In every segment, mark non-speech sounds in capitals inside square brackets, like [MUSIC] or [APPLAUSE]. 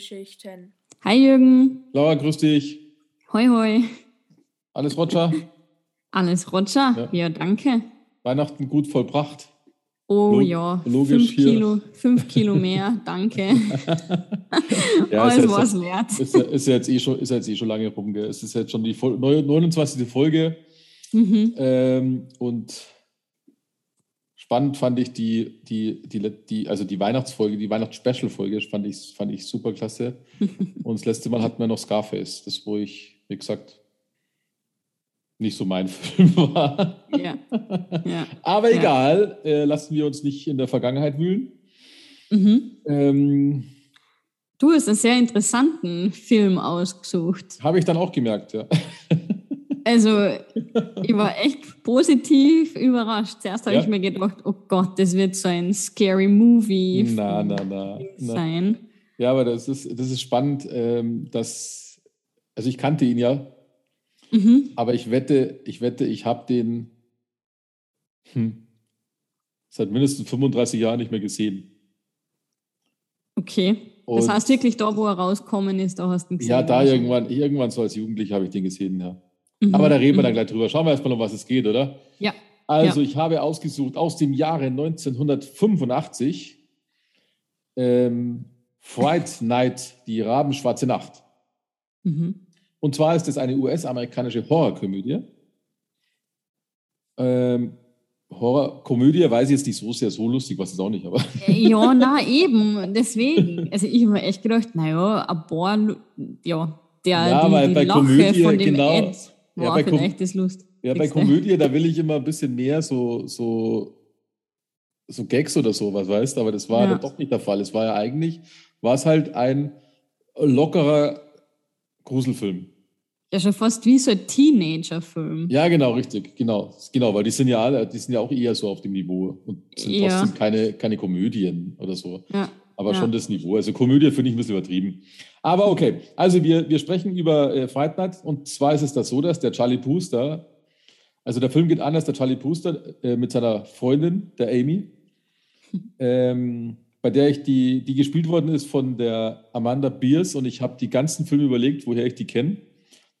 Filmgeschichten. Hi Jürgen. Laura, grüß dich. Hoi hoi. Alles Roger? Alles Roger? Ja, ja danke. Weihnachten gut vollbracht. Oh Log ja, logisch fünf Kilo, fünf Kilo mehr, [LAUGHS] danke. ja, Alles war es wert. Ist, ist, jetzt eh schon, ist jetzt eh schon lange rum. Gell? Es ist jetzt schon die 29. Folge. Mhm. Ähm, und spannend fand ich die, die, die, die, also die Weihnachtsfolge, die Weihnachts-Special-Folge, fand ich, fand ich super klasse. [LAUGHS] Und das letzte Mal hatten wir noch Scarface, das wo ich, wie gesagt, nicht so mein [LAUGHS] Film war. Ja. ja. Aber egal, ja. äh, lassen wir uns nicht in der Vergangenheit wühlen. Mhm. Ähm, du hast einen sehr interessanten Film ausgesucht. Habe ich dann auch gemerkt, ja. [LAUGHS] Also, ich war echt positiv überrascht. Zuerst habe ja. ich mir gedacht, oh Gott, das wird so ein scary Movie na, na, na, sein. Ja, aber das ist, das ist spannend, ähm, dass, also ich kannte ihn ja, mhm. aber ich wette, ich wette, ich habe den hm, seit mindestens 35 Jahren nicht mehr gesehen. Okay. Das heißt wirklich da, wo er rauskommen ist, da hast du ihn gesehen. Ja, da irgendwann, irgendwann so als Jugendlicher habe ich den gesehen, ja. Mhm. Aber da reden wir dann mhm. gleich drüber. Schauen wir erstmal, um was es geht, oder? Ja. Also, ja. ich habe ausgesucht aus dem Jahre 1985 ähm, Fright Night, die Rabenschwarze Nacht. Mhm. Und zwar ist es eine US-amerikanische Horrorkomödie. Ähm, Horrorkomödie weiß ich jetzt nicht so sehr so lustig, was ist auch nicht, aber. Ja, [LAUGHS] na eben, deswegen. Also ich habe mir echt gedacht, naja, ein paar, ja, der ja, die, die bei Lache Komödie, von dem genau, Ed ja, bei vielleicht das Lust. Ja, bei Komödie, da will ich immer ein bisschen mehr so, so, so Gags oder sowas, weißt du, aber das war ja. doch nicht der Fall. Es war ja eigentlich, war es halt ein lockerer Gruselfilm. Ja, schon fast wie so ein Teenager-Film. Ja, genau, richtig, genau. Genau, weil die sind ja alle, die sind ja auch eher so auf dem Niveau und sind ja. trotzdem keine, keine Komödien oder so. Ja. Aber ja. schon das Niveau. Also Komödie finde ich ein bisschen übertrieben. Aber okay, also wir, wir sprechen über äh, Fight Night und zwar ist es das so, dass der Charlie Brewster, also der Film geht anders, der Charlie Brewster äh, mit seiner Freundin, der Amy, [LAUGHS] ähm, bei der ich die, die gespielt worden ist von der Amanda Beers und ich habe die ganzen Filme überlegt, woher ich die kenne.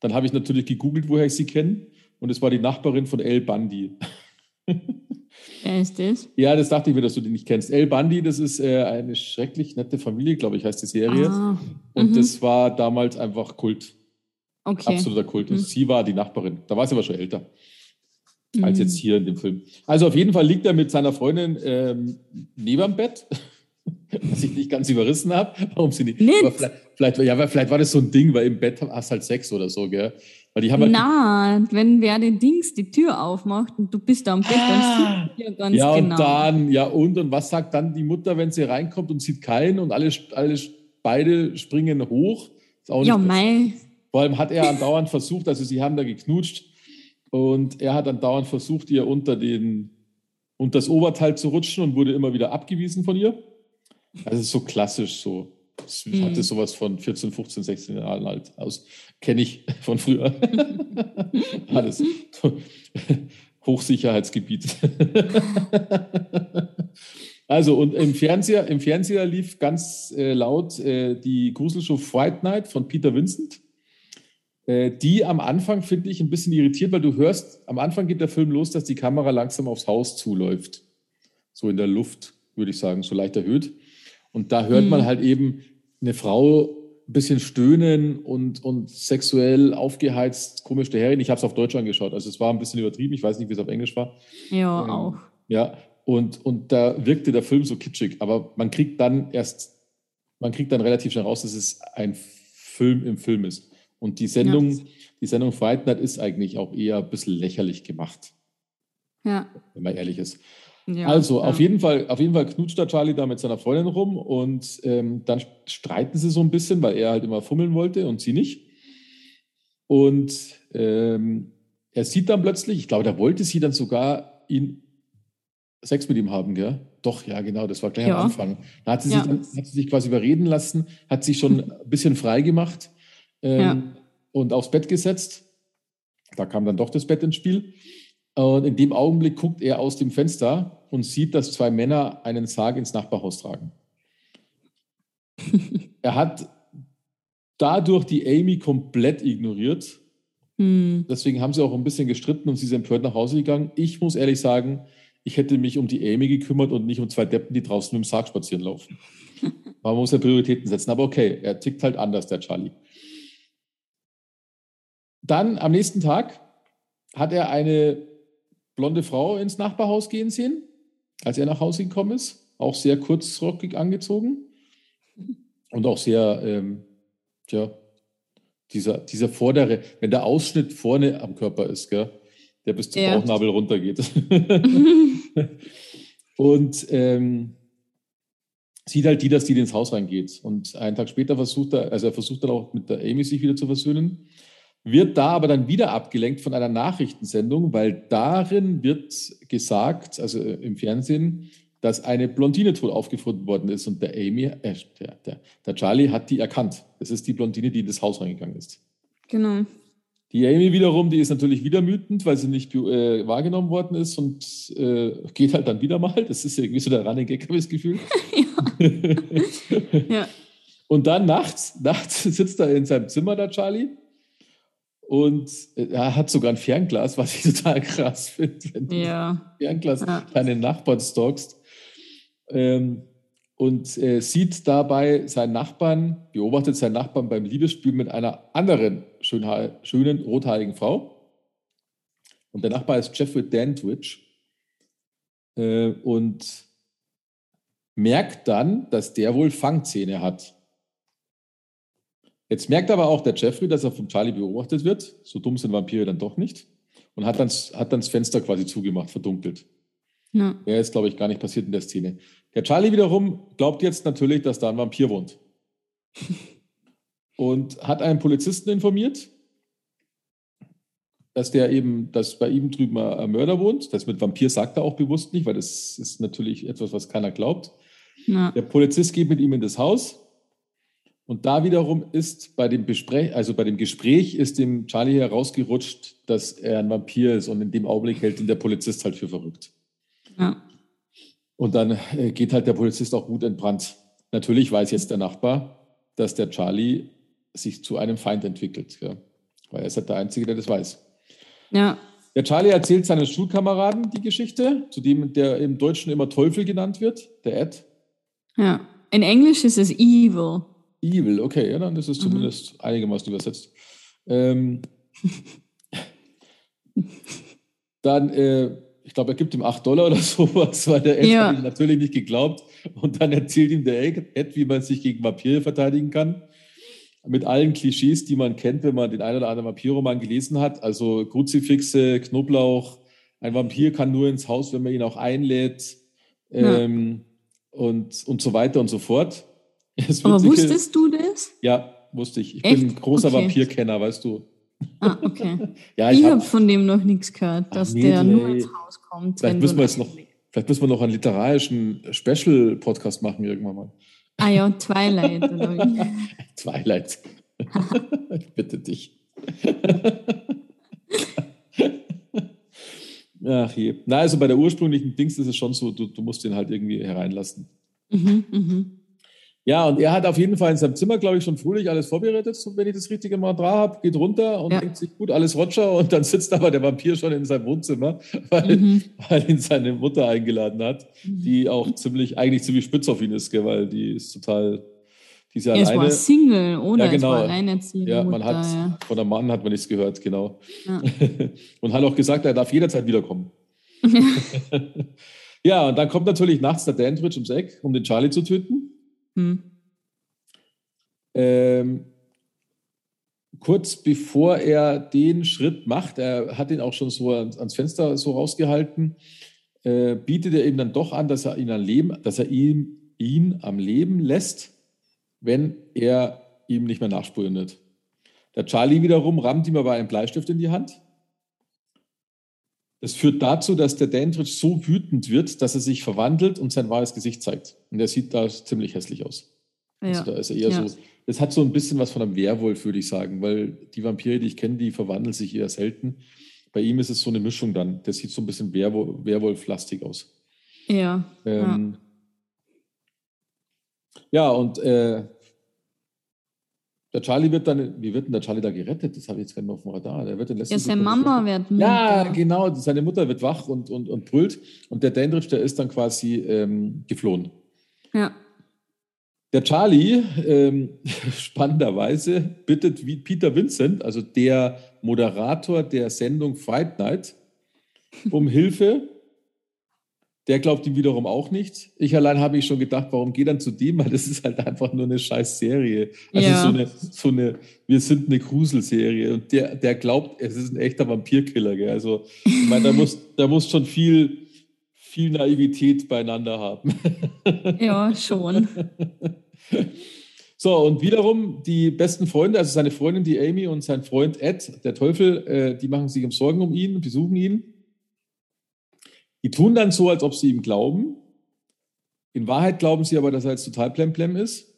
Dann habe ich natürlich gegoogelt, woher ich sie kenne. Und es war die Nachbarin von El Bundy. [LAUGHS] Wer ist das? Ja, das dachte ich mir, dass du die nicht kennst. El Bundy, das ist äh, eine schrecklich nette Familie, glaube ich, heißt die Serie. Ah, und mhm. das war damals einfach Kult. Okay. Absoluter Kult. Mhm. Sie war die Nachbarin. Da war sie aber schon älter mhm. als jetzt hier in dem Film. Also auf jeden Fall liegt er mit seiner Freundin ähm, neben dem Bett [LAUGHS] was ich nicht ganz überrissen habe. Warum sie nicht? nicht. Vielleicht, vielleicht, ja, vielleicht war das so ein Ding, weil im Bett hast halt Sex oder so, gell? Weil die haben halt Na, wenn wer den Dings die Tür aufmacht und du bist da am Bett, ah, dann sieht ja ganz ja, genau. Ja, und dann, ja, und, und was sagt dann die Mutter, wenn sie reinkommt und sieht keinen und alle, alle beide springen hoch? Ja, mei. Vor allem hat er andauernd versucht, also sie haben da geknutscht und er hat andauernd versucht, ihr unter den unter das Oberteil zu rutschen und wurde immer wieder abgewiesen von ihr. Also so klassisch so. Ich mhm. hatte sowas von 14, 15, 16 Jahren alt aus. Kenne ich [LAUGHS] von früher. [LAUGHS] Alles. [LAUGHS] Hochsicherheitsgebiet. also, und im Fernseher, im Fernseher lief ganz äh, laut äh, die Gruselshow Fright Night von Peter Vincent. Äh, die am Anfang finde ich ein bisschen irritiert, weil du hörst, am Anfang geht der Film los, dass die Kamera langsam aufs Haus zuläuft. So in der Luft, würde ich sagen, so leicht erhöht. Und da hört mhm. man halt eben eine Frau ein bisschen stöhnen und, und sexuell aufgeheizt, komisch daherreden. Ich habe es auf Deutsch angeschaut, also es war ein bisschen übertrieben. Ich weiß nicht, wie es auf Englisch war. Ja, ähm, auch. Ja, und, und da wirkte der Film so kitschig, aber man kriegt dann erst, man kriegt dann relativ schnell raus, dass es ein Film im Film ist. Und die Sendung, ja. die Sendung Fright Night ist eigentlich auch eher ein bisschen lächerlich gemacht. Ja. Wenn man ehrlich ist. Ja, also, ja. auf, jeden Fall, auf jeden Fall knutscht der Charlie da mit seiner Freundin rum und ähm, dann streiten sie so ein bisschen, weil er halt immer fummeln wollte und sie nicht. Und ähm, er sieht dann plötzlich, ich glaube, da wollte sie dann sogar ihn Sex mit ihm haben, gell? doch, ja, genau, das war gleich ja. am Anfang. Da hat sie, sich dann, hat sie sich quasi überreden lassen, hat sich schon ein bisschen frei gemacht ähm, und aufs Bett gesetzt. Da kam dann doch das Bett ins Spiel. Und in dem Augenblick guckt er aus dem Fenster und sieht, dass zwei Männer einen Sarg ins Nachbarhaus tragen. [LAUGHS] er hat dadurch die Amy komplett ignoriert. Hm. Deswegen haben sie auch ein bisschen gestritten und sie ist empört nach Hause gegangen. Ich muss ehrlich sagen, ich hätte mich um die Amy gekümmert und nicht um zwei Deppen, die draußen mit dem Sarg spazieren laufen. [LAUGHS] Man muss ja Prioritäten setzen. Aber okay, er tickt halt anders, der Charlie. Dann am nächsten Tag hat er eine blonde Frau ins Nachbarhaus gehen sehen, als er nach Hause gekommen ist. Auch sehr kurzrockig angezogen und auch sehr, ähm, ja, dieser, dieser vordere, wenn der Ausschnitt vorne am Körper ist, gell, der bis zum ja. Bauchnabel runtergeht. [LAUGHS] und ähm, sieht halt die, dass die ins Haus reingeht. Und einen Tag später versucht er, also er versucht dann auch mit der Amy sich wieder zu versöhnen, wird da aber dann wieder abgelenkt von einer Nachrichtensendung, weil darin wird gesagt, also äh, im Fernsehen, dass eine Blondine tot aufgefunden worden ist und der Amy, äh, der, der, der Charlie hat die erkannt. Das ist die Blondine, die in das Haus reingegangen ist. Genau. Die Amy wiederum, die ist natürlich wieder wütend, weil sie nicht äh, wahrgenommen worden ist und äh, geht halt dann wieder mal. Das ist irgendwie so der Running Gag, habe ich das Gefühl. [LAUGHS] ja. [LAUGHS] ja. Und dann nachts, nachts [LAUGHS] sitzt er in seinem Zimmer, der Charlie, und äh, er hat sogar ein Fernglas, was ich [LAUGHS] total krass finde, wenn du ja. Fernglas ja. deinen Nachbarn stalkst. Ähm, und äh, sieht dabei seinen Nachbarn, beobachtet seinen Nachbarn beim Liebesspiel mit einer anderen schönen rothaarigen Frau. Und der Nachbar ist Jeffrey Dandridge. Äh, und merkt dann, dass der wohl Fangzähne hat. Jetzt merkt aber auch der Jeffrey, dass er vom Charlie beobachtet wird. So dumm sind Vampire dann doch nicht. Und hat dann, hat dann das Fenster quasi zugemacht, verdunkelt. Ja. Wäre jetzt, glaube ich, gar nicht passiert in der Szene. Der Charlie wiederum glaubt jetzt natürlich, dass da ein Vampir wohnt. [LAUGHS] Und hat einen Polizisten informiert, dass der eben, dass bei ihm drüben ein Mörder wohnt. Das mit Vampir sagt er auch bewusst nicht, weil das ist natürlich etwas, was keiner glaubt. Ja. Der Polizist geht mit ihm in das Haus. Und da wiederum ist bei dem Besprech, also bei dem Gespräch ist dem Charlie herausgerutscht, dass er ein Vampir ist und in dem Augenblick hält ihn der Polizist halt für verrückt. Ja. Und dann äh, geht halt der Polizist auch gut entbrannt. Natürlich weiß jetzt der Nachbar, dass der Charlie sich zu einem Feind entwickelt. Ja. Weil er ist halt der Einzige, der das weiß. Ja. Der Charlie erzählt seinen Schulkameraden die Geschichte, zu dem der im Deutschen immer Teufel genannt wird, der Ed. Ja. In Englisch ist es Evil. Evil, okay, ja, dann ist es mhm. zumindest einigermaßen übersetzt. Ähm, [LAUGHS] dann äh, ich glaube, er gibt ihm 8 Dollar oder [LAUGHS] sowas, weil der Ed ja. hat ihm natürlich nicht geglaubt. Und dann erzählt ihm der Ed, wie man sich gegen Vampire verteidigen kann. Mit allen Klischees, die man kennt, wenn man den einen oder anderen Vampirroman gelesen hat. Also Kruzifixe, Knoblauch. Ein Vampir kann nur ins Haus, wenn man ihn auch einlädt. Ähm, und, und so weiter und so fort. Aber wusstest du das? Ja, wusste ich. Ich Echt? bin ein großer okay. Vampirkenner, weißt du. Ah, okay. [LAUGHS] ja, ich, ich habe von dem noch nichts gehört, dass nee, der nee. nur ins Haus kommt. Vielleicht müssen wir jetzt noch, vielleicht müssen wir noch einen literarischen Special-Podcast machen irgendwann mal. Ah ja, Twilight. [LAUGHS] Twilight. ich [LAUGHS] bitte dich. Ach je. Na, also bei der ursprünglichen Dings ist es schon so, du, du musst den halt irgendwie hereinlassen. Mhm, mhm. Ja, und er hat auf jeden Fall in seinem Zimmer, glaube ich, schon fröhlich alles vorbereitet, wenn ich das richtige mal dran habe, geht runter und ja. denkt sich, gut, alles Roger. Und dann sitzt aber der Vampir schon in seinem Wohnzimmer, weil, mhm. weil ihn seine Mutter eingeladen hat, mhm. die auch ziemlich, eigentlich ziemlich spitz auf ihn ist, gell, weil die ist total, die ist ja er alleine. war Single, oder? Ja, genau. Ja, man Mutter, hat, ja. von einem Mann hat man nichts gehört, genau. Ja. [LAUGHS] und hat auch gesagt, er darf jederzeit wiederkommen. [LAUGHS] [LAUGHS] ja, und dann kommt natürlich nachts der Dandridge ums Eck, um den Charlie zu töten. Hm. Ähm, kurz bevor er den Schritt macht, er hat ihn auch schon so ans Fenster so rausgehalten, äh, bietet er ihm dann doch an, dass er ihn am Leben, dass er ihn, ihn am Leben lässt, wenn er ihm nicht mehr nachspürt. Der Charlie wiederum rammt ihm aber einen Bleistift in die Hand Das führt dazu, dass der Dandridge so wütend wird, dass er sich verwandelt und sein wahres Gesicht zeigt. Und er sieht da ziemlich hässlich aus. Ja. Also da ist er eher ja. so. Das hat so ein bisschen was von einem Werwolf, würde ich sagen, weil die Vampire, die ich kenne, die verwandeln sich eher selten. Bei ihm ist es so eine Mischung dann. Der sieht so ein bisschen Werwolf, Werwolf-lastig aus. Ja. Ähm, ja. ja, und äh, der Charlie wird dann, wie wird denn der Charlie da gerettet? Das habe ich jetzt gar nicht auf dem Radar. Der wird ja, seine Mama wird Mutter. Ja, genau. Seine Mutter wird wach und, und, und brüllt. Und der Dandridge, der ist dann quasi ähm, geflohen. Ja. Der Charlie, ähm, [LAUGHS] spannenderweise, bittet wie Peter Vincent, also der Moderator der Sendung Fight Night, um Hilfe der glaubt ihm wiederum auch nicht. Ich allein habe ich schon gedacht, warum geht dann zu dem? Weil das ist halt einfach nur eine scheiß Serie. Also ja. so, eine, so eine, wir sind eine Gruselserie. Und der, der glaubt, es ist ein echter Vampirkiller. Gell? Also, ich meine, da muss, da muss schon viel, viel Naivität beieinander haben. [LAUGHS] Ja, schon. So, und wiederum die besten Freunde, also seine Freundin, die Amy und sein Freund Ed, der Teufel, äh, die machen sich um Sorgen um ihn, besuchen ihn. Die tun dann so, als ob sie ihm glauben. In Wahrheit glauben sie aber, dass er jetzt total plemplem ist.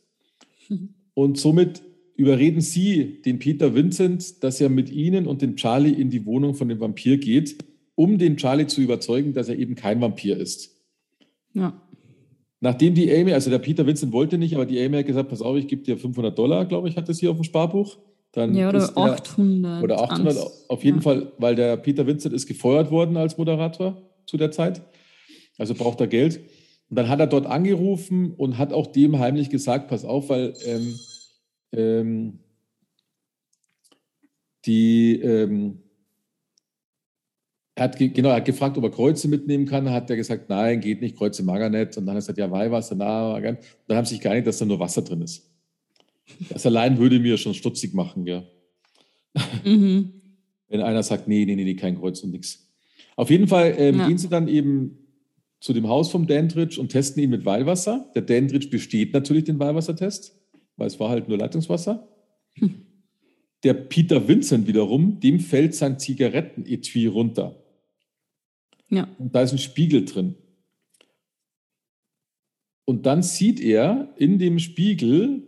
Und somit überreden sie den Peter Vincent, dass er mit ihnen und dem Charlie in die Wohnung von dem Vampir geht, um den Charlie zu überzeugen, dass er eben kein Vampir ist. Ja. Nachdem die Amy, also der Peter Vincent wollte nicht, aber die Amy hat gesagt, pass auf, ich gebe dir 500 Dollar, glaube ich, hat das hier auf dem Sparbuch. Dann ja, oder 800. Der, oder 800, auf jeden ja. Fall, weil der Peter Vincent ist gefeuert worden als Moderator zu der Zeit. Also braucht er Geld. Und dann hat er dort angerufen und hat auch dem heimlich gesagt, pass auf, weil ähm, ähm, die, ähm, er hat, genau, er hat gefragt, ob er Kreuze mitnehmen kann. Hat er gesagt, nein, geht nicht, Kreuze mag er nicht. Und dann hat er gesagt, ja, Weihwasser, na, und dann haben sie sich geeinigt, dass da nur Wasser drin ist. Das allein würde mir schon stutzig machen, ja. Mhm. Wenn einer sagt, nee, nee, nee, kein Kreuz und nichts. Auf jeden Fall ähm, ja. gehen sie dann eben zu dem Haus vom Dandridge und testen ihn mit Weihwasser. Der Dandridge besteht natürlich den Weihwassertest, weil es war halt nur Leitungswasser. Hm. Der Peter Vincent wiederum, dem fällt sein Zigarettenetui runter. Ja. Und da ist ein Spiegel drin. Und dann sieht er in dem Spiegel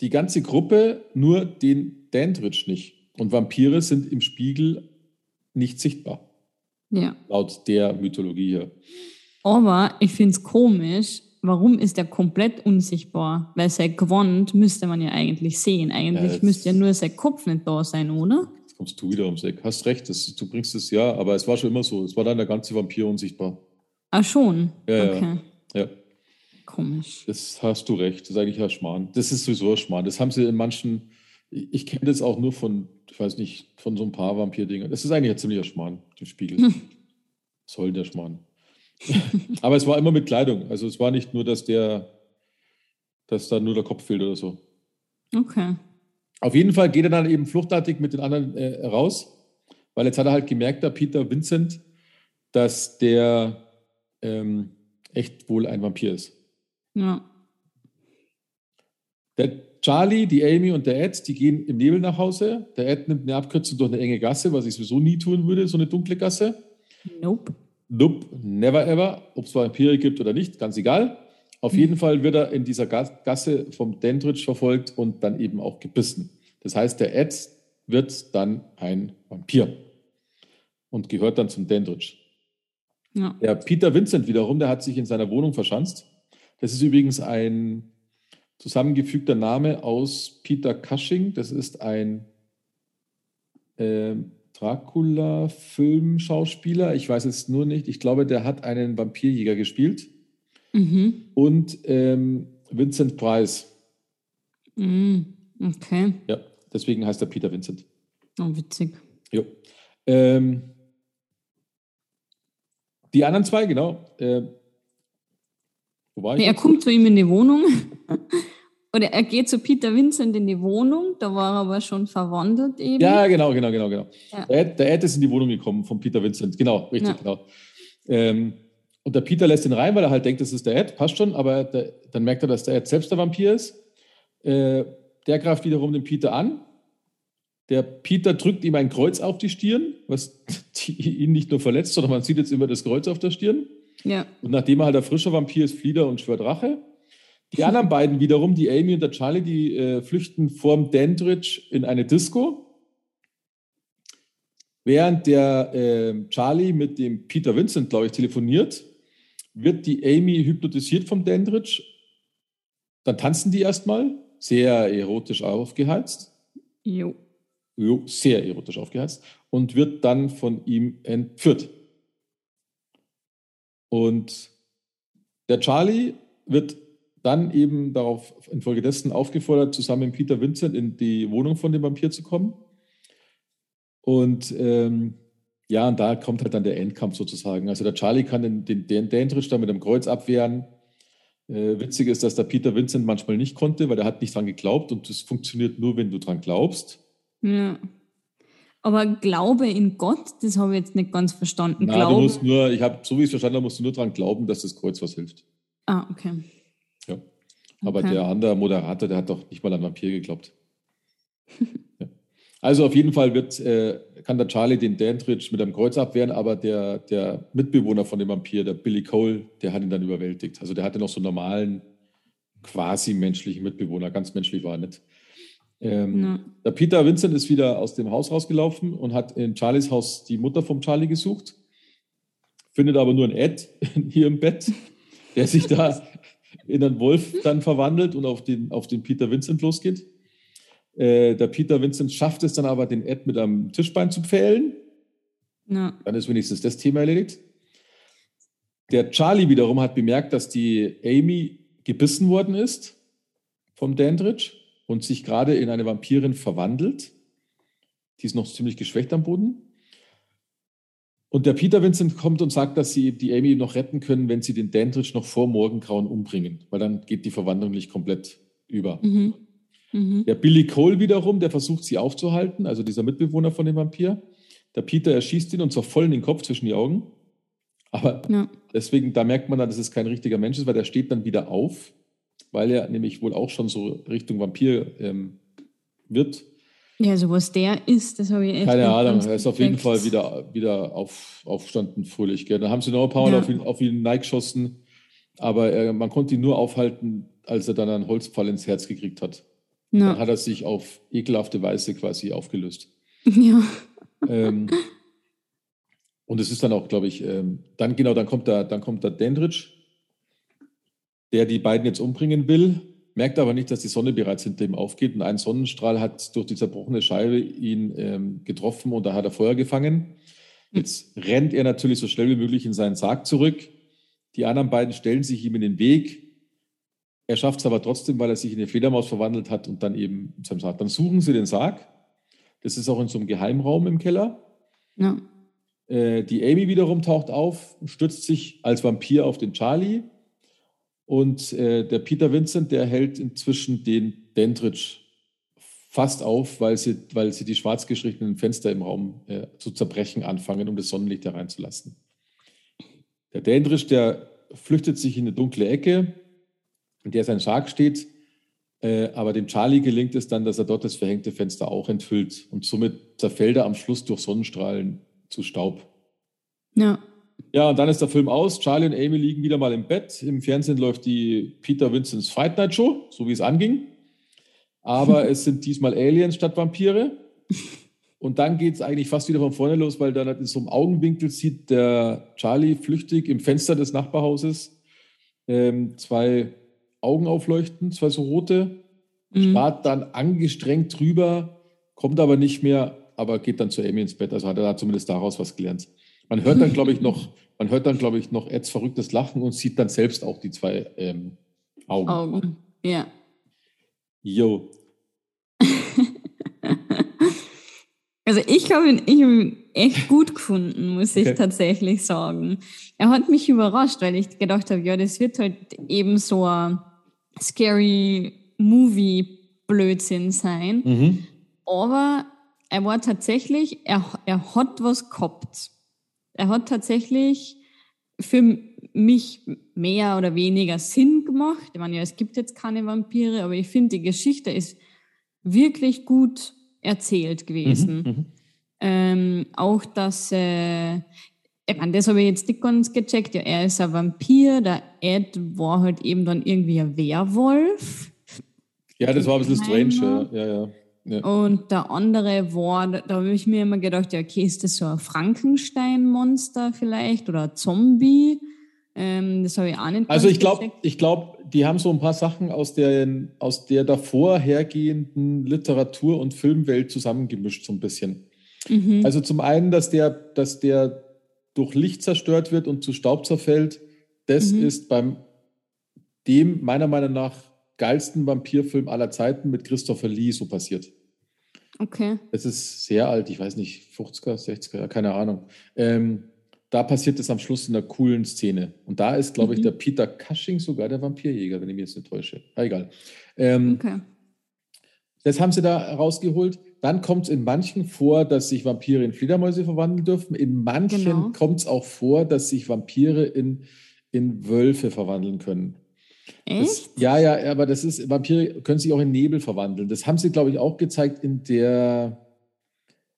die ganze Gruppe, nur den Dandridge nicht. Und Vampire sind im Spiegel nicht sichtbar. Ja. Laut der Mythologie hier. Aber ich finde es komisch, warum ist er komplett unsichtbar? Weil sein Gewand müsste man ja eigentlich sehen. Eigentlich ja, müsste ja nur sein Kopf nicht da sein, oder? Jetzt kommst du wieder ums Eck. Hast recht, das, du bringst es ja, aber es war schon immer so. Es war dann der ganze Vampir unsichtbar. Ah, schon? Ja, okay. ja. ja. Komisch. Das hast du recht. Das ist eigentlich ein Schmarrn. Das ist sowieso ein Schmarrn. Das haben sie in manchen, ich kenne das auch nur von ich weiß nicht, von so ein paar Vampir-Dingen. Das ist eigentlich ein ziemlicher Schmarrn, der Spiegel. Hm. Soll der Schmarrn. [LAUGHS] Aber es war immer mit Kleidung. Also es war nicht nur, dass der, dass da nur der Kopf fehlt oder so. Okay. Auf jeden Fall geht er dann eben fluchtartig mit den anderen äh, raus, weil jetzt hat er halt gemerkt, der Peter Vincent, dass der ähm, echt wohl ein Vampir ist. Ja. Der Charlie, die Amy und der Ed, die gehen im Nebel nach Hause. Der Ed nimmt eine Abkürzung durch eine enge Gasse, was ich sowieso nie tun würde, so eine dunkle Gasse. Nope. Nope, never ever. Ob es Vampire gibt oder nicht, ganz egal. Auf jeden Fall wird er in dieser Gasse vom Dendridge verfolgt und dann eben auch gebissen. Das heißt, der Ed wird dann ein Vampir und gehört dann zum Dendridge. Ja. Der Peter Vincent wiederum, der hat sich in seiner Wohnung verschanzt. Das ist übrigens ein zusammengefügter Name aus Peter Cushing. Das ist ein äh, Dracula-Filmschauspieler. Ich weiß es nur nicht. Ich glaube, der hat einen Vampirjäger gespielt. Mhm. Und ähm, Vincent Price. Mhm. Okay. Ja, deswegen heißt er Peter Vincent. Oh, witzig. Jo. Ähm, die anderen zwei, genau. Äh, wo war ich? Nee, er kommt zu ihm in die Wohnung. [LAUGHS] Oder er geht zu Peter Vincent in die Wohnung, da war er aber schon verwandelt eben. Ja, genau, genau, genau, genau. Ja. Der, Ed, der, Ed, ist in die Wohnung gekommen von Peter Vincent, genau, richtig, ja. genau. Ähm, und der Peter lässt ihn rein, weil er halt denkt, das ist der Ed, passt schon, aber der, dann merkt er, dass der Ed selbst der Vampir ist. Äh, der greift wiederum den Peter an Der Peter drückt ihm ein Kreuz auf die Stirn, was [LAUGHS] ihn nicht nur verletzt, sondern man sieht jetzt immer das Kreuz auf der Stirn. Ja. Und nachdem er halt der frische Vampir ist, flieht er und schwört Rache. Die anderen [LAUGHS] beiden wiederum, die Amy und der Charlie, die äh, flüchten vorm Dandridge in eine Disco. Während der äh, Charlie mit dem Peter Vincent, glaube ich, telefoniert, wird die Amy hypnotisiert vom Dandridge. Dann tanzen die erstmal, sehr erotisch aufgeheizt. Jo. Jo, sehr erotisch aufgeheizt. Und wird dann von ihm entführt. Und der Charlie wird dann eben darauf infolgedessen aufgefordert, zusammen mit Peter Vincent in die Wohnung von dem Vampir zu kommen. Und ähm, ja, und da kommt halt dann der Endkampf sozusagen. Also der Charlie kann den, den, den Dandridge da mit dem Kreuz abwehren. Äh, witzig ist, dass der Peter Vincent manchmal nicht konnte, weil er hat nicht dran geglaubt und das funktioniert nur, wenn du dran glaubst. Ja. Aber Glaube in Gott, das habe ich jetzt nicht ganz verstanden. Na, Glaube... du musst nur, ich habe, so wie ich es verstanden habe, musst du nur dran glauben, dass das Kreuz was hilft. Ah, okay. Ja. Aber okay. der andere Moderator, der hat doch nicht mal an Vampir geglaubt. [LAUGHS] ja. Also auf jeden Fall wird, äh, kann der Charlie den Dandridge mit einem Kreuz abwehren, aber der, der Mitbewohner von dem Vampir, der Billy Cole, der hat ihn dann überwältigt. Also der hatte noch so einen normalen, quasi menschlichen Mitbewohner. Ganz menschlich war er nicht. Ähm, ja. Der Peter Vincent ist wieder aus dem Haus rausgelaufen und hat in Charlies Haus die Mutter vom Charlie gesucht. Findet aber nur ein Ed [LAUGHS] hier im Bett, der sich da [LAUGHS] in einen Wolf dann verwandelt und auf den, auf den Peter Vincent losgeht. Äh, der Peter Vincent schafft es dann aber, den Ed mit einem Tischbein zu pfählen. Ja. Dann ist wenigstens das Thema erledigt. Der Charlie wiederum hat bemerkt, dass die Amy gebissen worden ist vom Dandridge und sich gerade in eine Vampirin verwandelt. Die ist noch ziemlich geschwächt am Boden. Und der Peter Vincent kommt und sagt, dass sie die Amy noch retten können, wenn sie den Dandridge noch vor Morgengrauen umbringen, weil dann geht die Verwandlung nicht komplett über. Mhm. Mhm. Der Billy Cole wiederum, der versucht sie aufzuhalten, also dieser Mitbewohner von dem Vampir. Der Peter erschießt ihn und zwar voll in den Kopf zwischen die Augen. Aber ja. deswegen, da merkt man dann, dass es kein richtiger Mensch ist, weil der steht dann wieder auf, weil er nämlich wohl auch schon so Richtung Vampir ähm, wird. Ja, so was der ist, das habe ich echt Keine Ahnung, er ist auf jeden Fall wieder, wieder auf, aufstanden fröhlich. Gell. Dann haben sie noch ein paar Mal ja. auf ihn, auf ihn geschossen, aber er, man konnte ihn nur aufhalten, als er dann einen Holzpfeil ins Herz gekriegt hat. Ja. Dann hat er sich auf ekelhafte Weise quasi aufgelöst. [LAUGHS] Ja. Ähm, und es ist dann auch, glaube ich, ähm, dann genau, dann kommt der, dann kommt der Dandridge, der die beiden jetzt umbringen will, merkt aber nicht, dass die Sonne bereits hinter ihm aufgeht. Und ein Sonnenstrahl hat durch die zerbrochene Scheibe ihn ähm, getroffen und da hat er Feuer gefangen. Jetzt mhm. rennt er natürlich so schnell wie möglich in seinen Sarg zurück. Die anderen beiden stellen sich ihm in den Weg. Er schafft es aber trotzdem, weil er sich in eine Fledermaus verwandelt hat und dann eben in seinem Sarg. Dann suchen sie den Sarg. Das ist auch in so einem Geheimraum im Keller. Ja. Äh, die Amy wiederum taucht auf und stützt sich als Vampir auf den Charlie. Und äh, der Peter Vincent, der hält inzwischen den Dendridge fast auf, weil sie, weil sie die schwarz gestrichenen Fenster im Raum äh, zu zerbrechen anfangen, um das Sonnenlicht hereinzulassen. Der Dendridge, der flüchtet sich in eine dunkle Ecke, in der sein Sarg steht. Äh, aber dem Charlie gelingt es dann, dass er dort das verhängte Fenster auch enthüllt. Und somit zerfällt er am Schluss durch Sonnenstrahlen zu Staub. Ja. Ja, und dann ist der Film aus. Charlie und Amy liegen wieder mal im Bett. Im Fernsehen läuft die Peter Vincents Fight Night Show, so wie es anging. Aber [LAUGHS] es sind diesmal Aliens statt Vampire. Und dann geht es eigentlich fast wieder von vorne los, weil dann in so einem Augenwinkel sieht der Charlie flüchtig im Fenster des Nachbarhauses ähm, zwei Augen aufleuchten, zwei so rote, mhm. spart dann angestrengt drüber, kommt aber nicht mehr, aber geht dann zu Amy ins Bett. Also hat er da zumindest daraus was gelernt. Man hört dann, glaube ich, noch, man hört dann, glaube ich, noch Eds verrücktes Lachen und sieht dann selbst auch die zwei ähm, Augen. Augen, ja. Jo. [LAUGHS] also ich habe ihn, ich hab ihn echt gut gefunden, muss ich okay. tatsächlich sagen. Er hat mich überrascht, weil ich gedacht habe, ja, das wird halt eben so ein scary Movie-Blödsinn sein. Mhm. Aber er war tatsächlich, er, er hat was gehabt. Er hat tatsächlich für mich mehr oder weniger Sinn gemacht. Ich meine, ja, es gibt jetzt keine Vampire, aber ich finde, die Geschichte ist wirklich gut erzählt gewesen. Mhm, mhm. ähm, auch, dass, äh, ich meine, das habe ich jetzt nicht ganz gecheckt. Ja, er ist ein Vampir, der Ed war halt eben dann irgendwie ein Werwolf. Ja, das war ein bisschen strange, ja, ja. ja. Und der andere war, da habe ich mir immer gedacht, ja, okay, ist das so ein Frankenstein-Monster vielleicht oder ein Zombie? Ähm, das habe ich auch nicht Also ich glaube, ich glaube, die haben so ein paar Sachen aus der, aus der davor hergehenden Literatur- und Filmwelt zusammengemischt, so ein bisschen. Mhm. Also zum einen, dass der, dass der durch Licht zerstört wird und zu Staub zerfällt, das mhm. ist beim dem meiner Meinung nach geilsten Vampirfilm aller Zeiten mit Christopher Lee so passiert. Okay. Es ist sehr alt, ich weiß nicht, 50er, 60er, keine Ahnung. Ähm, da passiert es am Schluss in einer coolen Szene. Und da ist, glaube mhm. ich, der Peter Cushing sogar der Vampirjäger, wenn ich mich jetzt nicht täusche. Ah, egal. Ähm, okay. Das haben sie da rausgeholt. Dann kommt es in manchen vor, dass sich Vampire in Fledermäuse verwandeln dürfen. In manchen genau. kommt es auch vor, dass sich Vampire in, in Wölfe verwandeln können. Echt? Das, ja, ja, aber das ist, Vampire können sich auch in Nebel verwandeln. Das haben sie, glaube ich, auch gezeigt in der,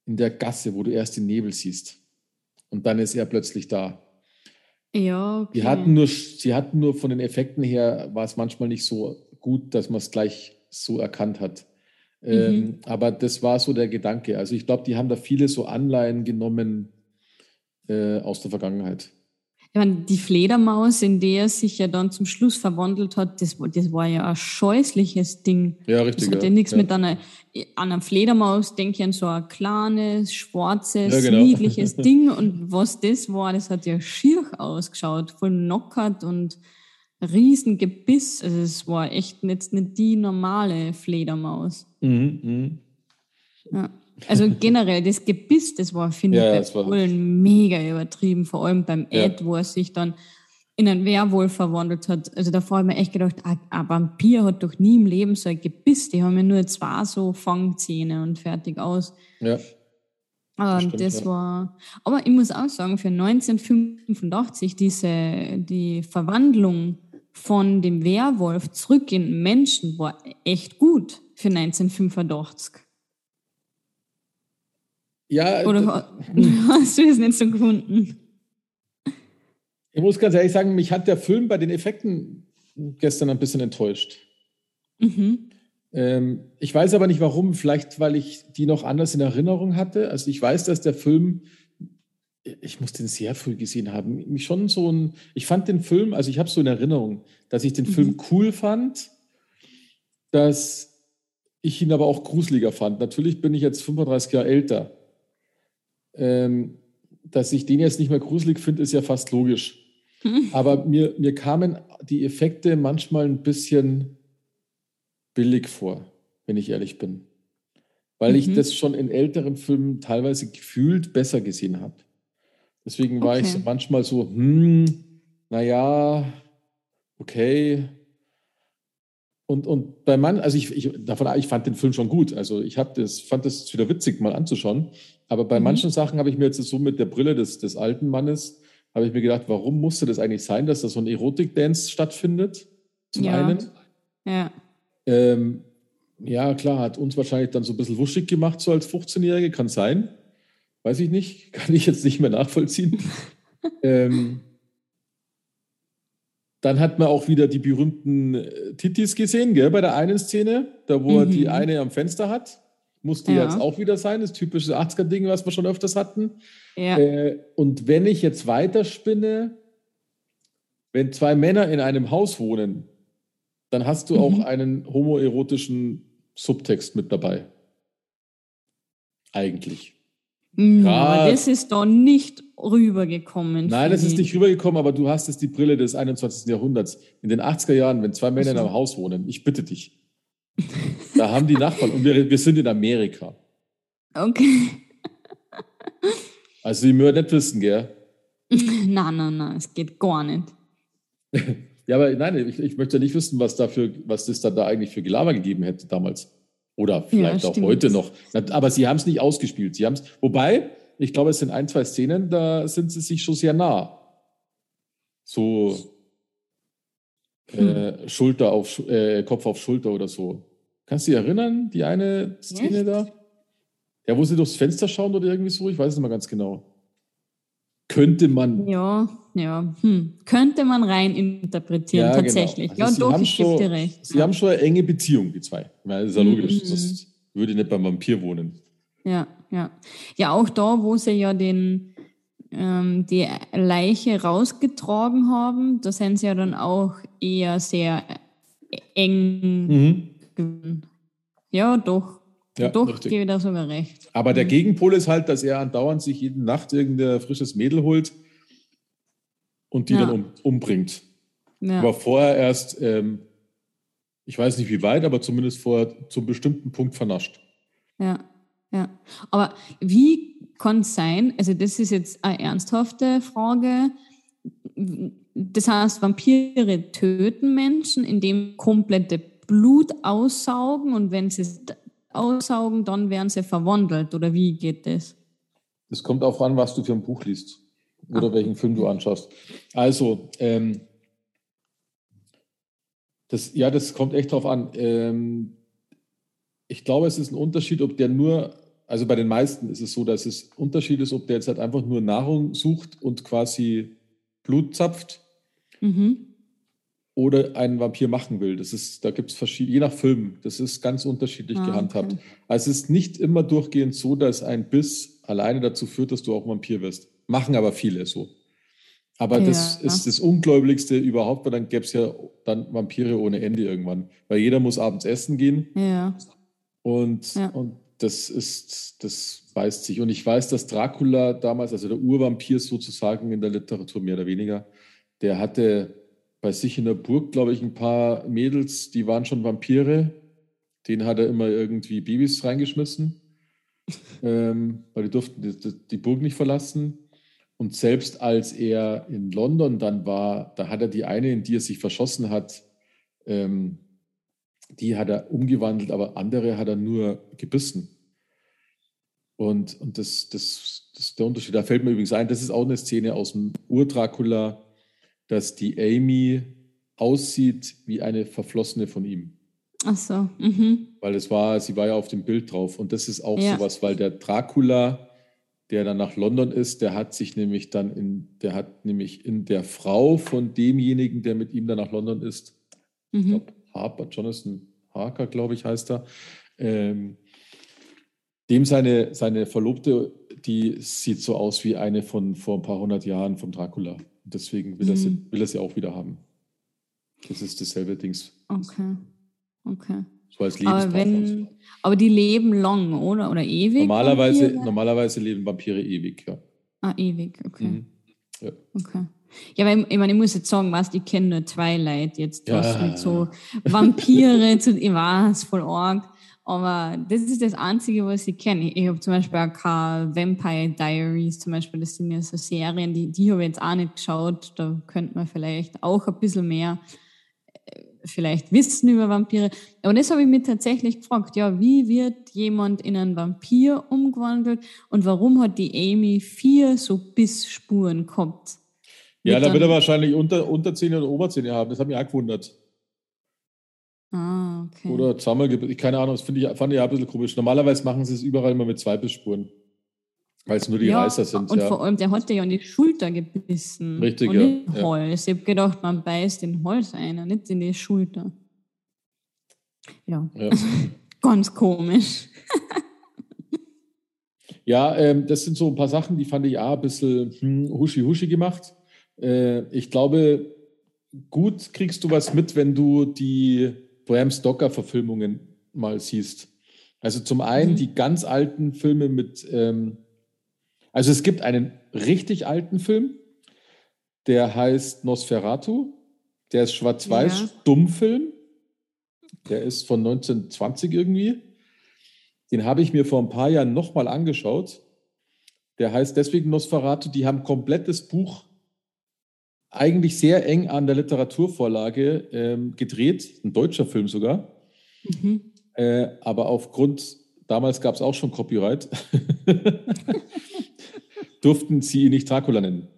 in der Gasse, wo du erst den Nebel siehst und dann ist er plötzlich da. Ja, okay. Die hatten nur, sie hatten nur von den Effekten her, war es manchmal nicht so gut, dass man es gleich so erkannt hat. Mhm. Ähm, aber das war so der Gedanke. Also ich glaube, die haben da viele so Anleihen genommen äh, aus der Vergangenheit. Ich meine, die Fledermaus, in der er sich ja dann zum Schluss verwandelt hat, das, das war ja ein scheußliches Ding. Ja, richtig. Das hat ja, ja nichts ja. mit einer, an einer Fledermaus, denke ich an so ein kleines, schwarzes, ja, genau. niedliches [LAUGHS] Ding. Und was das war, das hat ja schier ausgeschaut, voll knockert und Riesengebiss. Also es war echt jetzt nicht die normale Fledermaus. Mhm, mh. Ja. Also generell, das Gebiss, das war, finde ja, ich, bei Polen mega übertrieben. Vor allem beim Ed, ja. wo er sich dann in einen Werwolf verwandelt hat. Also davor habe ich mir echt gedacht, ein, ein Vampir hat doch nie im Leben so ein Gebiss. Die haben ja nur zwei so Fangzähne und fertig aus. Ja. Aber das, stimmt, das ja. war. Aber ich muss auch sagen, für 1985 diese die Verwandlung von dem Werwolf zurück in Menschen war echt gut für 1985. Ja. [LAUGHS] Oder hast du es nicht so gefunden? Ich muss ganz ehrlich sagen, mich hat der Film bei den Effekten gestern ein bisschen enttäuscht. Mhm. Ähm, ich weiß aber nicht warum. Vielleicht, weil ich die noch anders in Erinnerung hatte. Also ich weiß, dass der Film, ich muss den sehr früh gesehen haben, mich schon so ein, ich fand den Film, also ich habe so in Erinnerung, dass ich den mhm. Film cool fand, dass ich ihn aber auch gruseliger fand. Natürlich bin ich jetzt 35 Jahre älter. Ähm, dass ich den jetzt nicht mehr gruselig finde, ist ja fast logisch. Hm. [LAUGHS] Aber mir, mir kamen die Effekte manchmal ein bisschen billig vor, wenn ich ehrlich bin. Weil mhm. ich das schon in älteren Filmen teilweise gefühlt besser gesehen habe. Deswegen war okay. ich manchmal so, hm, naja, okay, und, und bei Mann, also ich, ich, davon, ich fand den Film schon gut. Also ich hab das, fand das wieder witzig, mal anzuschauen. Aber bei mhm. manchen Sachen habe ich mir jetzt so mit der Brille des, des alten Mannes, habe ich mir gedacht, warum musste das eigentlich sein, dass da so ein Erotik-Dance stattfindet? Zum ja. einen. Ja. Ähm, ja, klar, hat uns wahrscheinlich dann so ein bisschen wuschig gemacht, so als 15-Jährige, kann sein. Weiß ich nicht, [LAUGHS] kann ich jetzt nicht mehr nachvollziehen. [LAUGHS] ähm, dann hat man auch wieder die berühmten äh, Titis gesehen, gell, bei der einen Szene, da wo mhm. er die mhm. eine am Fenster hat. Musste ja. jetzt auch wieder sein, das typische 80er-Ding, was wir schon öfters hatten. Ja. Äh, und wenn ich jetzt weiterspinne, wenn zwei Männer in einem Haus wohnen, dann hast du mhm. auch einen homoerotischen Subtext mit dabei. Eigentlich. Ja, das ist doch nicht rübergekommen. Nein, das ist nicht rübergekommen, aber du hast es die Brille des 21. Jahrhunderts. In den 80er Jahren, wenn zwei Männer in einem Haus wohnen, ich bitte dich. [LAUGHS] da haben die Nachbarn und wir, wir sind in Amerika. Okay. [LAUGHS] Also, die müssen nicht wissen, gell? [LAUGHS] nein, nein, nein, es geht gar nicht. ja, aber nein, ich, ich möchte nicht wissen, was, dafür, was das da, da eigentlich für Gelaber gegeben hätte damals. Oder vielleicht ja, auch heute noch. Aber sie haben es nicht ausgespielt. Sie haben es, wobei, ich glaube, es sind ein, zwei Szenen, da sind sie sich schon sehr nah. So hm. äh, Schulter auf äh, Kopf auf Schulter oder so. Kannst du dich erinnern, die eine Szene Echt? da? Ja, wo sie durchs Fenster schauen oder irgendwie so, ich weiß es nicht mal ganz genau. Könnte man. Ja, ja. Hm. Könnte man rein interpretieren, ja, genau. tatsächlich. Genau. Also ja, doch, ich gebe dir recht. Sie ja. haben schon eine enge Beziehung, die zwei. das ist ja logisch. Mhm. Das würde nicht beim Vampir wohnen. Ja, ja. Ja, auch da, wo sie ja den, ähm, die Leiche rausgetragen haben, da sind sie ja dann auch eher sehr eng. Mhm. Ja, doch. Ja, Doch, richtig. gebe da sogar recht. Aber der mhm. Gegenpol ist halt, dass er andauernd sich jede Nacht irgendein frisches Mädel holt und die ja. dann um, umbringt. Ja. Aber vorher erst, ähm, ich weiß nicht wie weit, aber zumindest vor zum bestimmten Punkt vernascht. Ja, ja. Aber wie kann es sein, also das ist jetzt eine ernsthafte Frage, das heißt, Vampire töten Menschen, indem komplette Blut aussaugen und wenn sie es aussaugen, dann werden sie verwandelt oder wie geht das? Das kommt auch an, was du für ein Buch liest oder ah. welchen Film du anschaust. Also, ähm, das, ja, das kommt echt drauf an. Ähm, ich glaube, es ist ein Unterschied, ob der nur, also bei den meisten ist es so, dass es ein Unterschied ist, ob der jetzt halt einfach nur Nahrung sucht und quasi Blut zapft. Mhm oder einen Vampir machen will. Das ist, da gibt es verschiedene, je nach Film, das ist ganz unterschiedlich ah, gehandhabt. Okay. Also es ist nicht immer durchgehend so, dass ein Biss alleine dazu führt, dass du auch Vampir wirst. Machen aber viele so. Aber ja, das ja. ist das Ungläubigste überhaupt, weil dann gäbe es ja dann Vampire ohne Ende irgendwann. Weil jeder muss abends essen gehen. Ja. Und, ja. und das ist, das beißt sich. Und ich weiß, dass Dracula damals, also der Urvampir sozusagen in der Literatur mehr oder weniger, der hatte bei sich in der Burg, glaube ich, ein paar Mädels, die waren schon Vampire. Den hat er immer irgendwie Babys reingeschmissen, [LAUGHS] ähm, weil die durften die, die, Burg nicht verlassen. Und selbst als er in London dann war, da hat er die eine, in die er sich verschossen hat, ähm, die hat er umgewandelt, aber andere hat er nur gebissen. Und, und das, das, das ist der Unterschied. Da fällt mir übrigens ein, das ist auch eine Szene aus dem Ur-Dracula, dass die Amy aussieht wie eine Verflossene von ihm. Ach so. Mhm. Weil es war, sie war ja auf dem Bild drauf. Und das ist auch ja. sowas, weil der Dracula, der dann nach London ist, der hat sich nämlich dann in, der hat nämlich in der Frau von demjenigen, der mit ihm dann nach London ist, mhm. ich glaube, Harper, Jonathan Harker, glaube ich, heißt er, ähm, dem seine, seine Verlobte, die sieht so aus wie eine von vor ein paar hundert Jahren vom Dracula. Deswegen will, mhm. er sie, will er sie auch wieder haben. Das ist dasselbe Dings. Okay. Okay. So als aber, wenn, aber die leben lang, oder? Oder ewig? Normalerweise, normalerweise leben Vampire ewig, ja. Ah, ewig, okay. Mhm. Ja. Okay. Ja, weil ich meine, ich muss jetzt sagen, was ich kenne nur Twilight jetzt, was ja. mit so Vampire zu, ich weiß, voll arg. Aber das ist das Einzige, was ich kenne. Ich, habe zum Beispiel auch keine Vampire Diaries, zum Beispiel, das sind ja so Serien, die, die habe ich jetzt auch nicht geschaut. Da könnte man vielleicht auch ein bisschen mehr äh, vielleicht wissen über Vampire. Aber das habe ich mir tatsächlich gefragt. Ja, wie wird jemand in einen Vampir umgewandelt und warum hat die Amy vier so Bissspuren gehabt? Ja, da wird er wahrscheinlich unter, Unterzähne oder Oberzähne haben. Das hat mich auch gewundert. Ah, okay. Oder zweimal, keine Ahnung, das ich, fand ich auch ein bisschen komisch. Normalerweise machen sie es überall immer mit zwei Bissspuren. Weil es nur die ja, Reißer sind. Und ja. vor allem, der hat ja an die Schulter gebissen. Richtig, und ja. Nicht Holz. Ich habe gedacht, man beißt den Holz ein, nicht in die Schulter. Ja. ja. [LAUGHS] Ganz komisch. [LAUGHS] ja, ähm, das sind so ein paar Sachen, die fand ich auch ein bisschen hm, huschi-huschi gemacht. Äh, ich glaube, gut kriegst du was mit, wenn du die Bram Stoker-Verfilmungen mal siehst. Also zum einen mhm. die ganz alten Filme mit, ähm, also es gibt einen richtig alten Film, der heißt Nosferatu, der ist schwarz-weiß, ja. Dummfilm, der ist von 1920 irgendwie. Den habe ich mir vor ein paar Jahren nochmal angeschaut. Der heißt deswegen Nosferatu, die haben komplettes Buch eigentlich sehr eng an der Literaturvorlage ähm, gedreht, ein deutscher Film sogar. Mhm. Äh, aber aufgrund, damals gab es auch schon Copyright, [LAUGHS] durften sie ihn nicht Dracula nennen.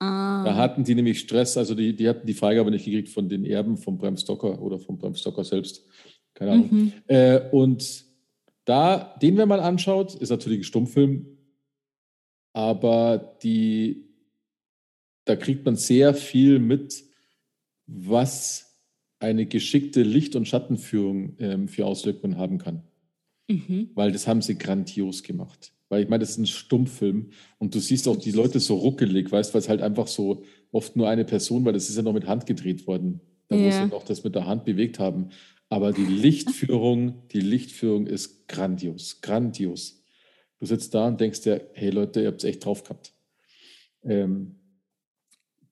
Ah. Da hatten die nämlich Stress, also die, die hatten die Freigabe nicht gekriegt von den Erben von Bram Stoker oder von Bram Stoker selbst. Keine Ahnung. Mhm. Äh, und da, den, wenn man anschaut, ist natürlich ein Stummfilm, aber die, da kriegt man sehr viel mit, was eine geschickte Licht- und Schattenführung ähm, für Auswirkungen haben kann. Mhm. Weil das haben sie grandios gemacht. Weil ich meine, das ist ein Stummfilm und du siehst auch die Leute so ruckelig, weißt du, weil es halt einfach so oft nur eine Person, weil das ist ja noch mit Hand gedreht worden. Da ja. muss ja noch das mit der Hand bewegt haben. Aber die Lichtführung, [LAUGHS] die Lichtführung ist grandios, grandios. Du sitzt da und denkst dir, hey Leute, ihr habt es echt drauf gehabt. Ähm,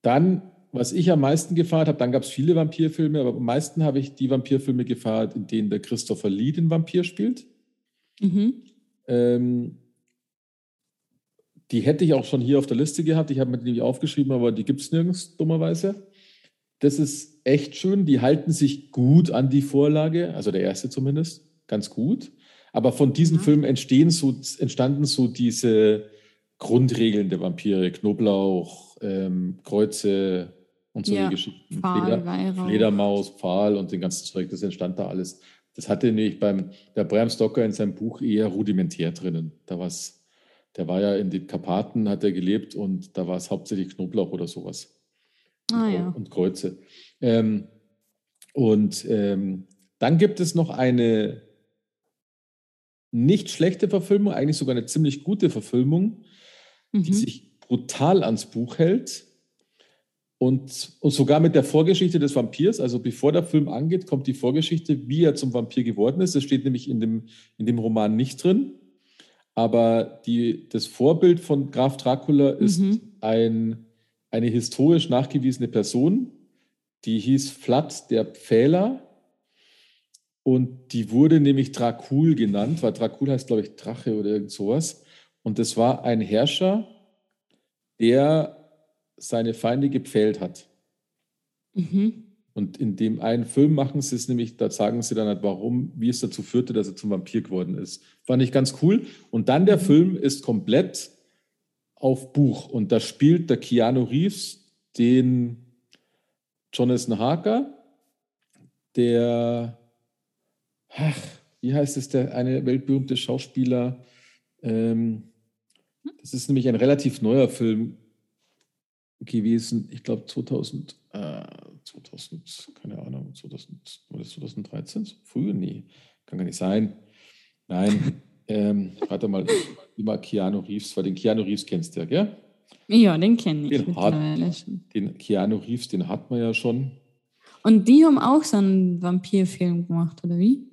dann, was ich am meisten gefeiert habe, dann gab es viele Vampirfilme, aber am meisten habe ich die Vampirfilme gefeiert, in denen der Christopher Lee den Vampir spielt. Mhm. Ähm, die hätte ich auch schon hier auf der Liste gehabt. Ich habe mir die aufgeschrieben, aber die gibt es nirgends, dummerweise. Das ist echt schön. Die halten sich gut an die Vorlage, also der erste zumindest, ganz gut. Aber von diesen ja. Filmen entstehen so, entstanden so diese Grundregeln der Vampire: Knoblauch, ähm, Kreuze und solche ja, Geschichten. Pfahl, Fleder, Fledermaus, Pfahl und den ganzen Zeug. Das entstand da alles. Das hatte nämlich beim der Bram Stoker in seinem Buch eher rudimentär drinnen. Da war der war ja in den Karpaten, hat er gelebt und da war es hauptsächlich Knoblauch oder sowas. Ah, ja. Und Kreuze. Ähm, und ähm, dann gibt es noch eine nicht schlechte Verfilmung, eigentlich sogar eine ziemlich gute Verfilmung, mhm. die sich brutal ans Buch hält. Und, und sogar mit der Vorgeschichte des Vampirs, also bevor der Film angeht, kommt die Vorgeschichte, wie er zum Vampir geworden ist. Das steht nämlich in dem, in dem Roman nicht drin. Aber die, das Vorbild von Graf Dracula ist mhm. ein, eine historisch nachgewiesene Person, die hieß Vlad der Pfähler. Und die wurde nämlich Dracul genannt, weil Dracul heißt, glaube ich, Drache oder irgend sowas. Und das war ein Herrscher, der seine Feinde gepfählt hat. Mhm. Und in dem einen Film machen sie es nämlich, da sagen sie dann halt, warum, wie es dazu führte, dass er zum Vampir geworden ist. Fand ich ganz cool. Und dann der mhm. Film ist komplett auf Buch. Und da spielt der Keanu Reeves den Jonathan Harker, der, ach, wie heißt es, der eine weltberühmte Schauspieler. Ähm, das ist nämlich ein relativ neuer Film gewesen. Ich glaube 2000. Äh, 2000, keine Ahnung, 2000, war das 2013? So früh? Nee, kann gar nicht sein. Nein, [LAUGHS] ähm, warte mal, immer Keanu Reeves, weil den Keanu Reeves kennst du ja, gell? Ja, den kenne ich. Den, hat, den Keanu Reeves, den hat man ja schon. Und die haben auch so einen Vampirfilm gemacht, oder wie?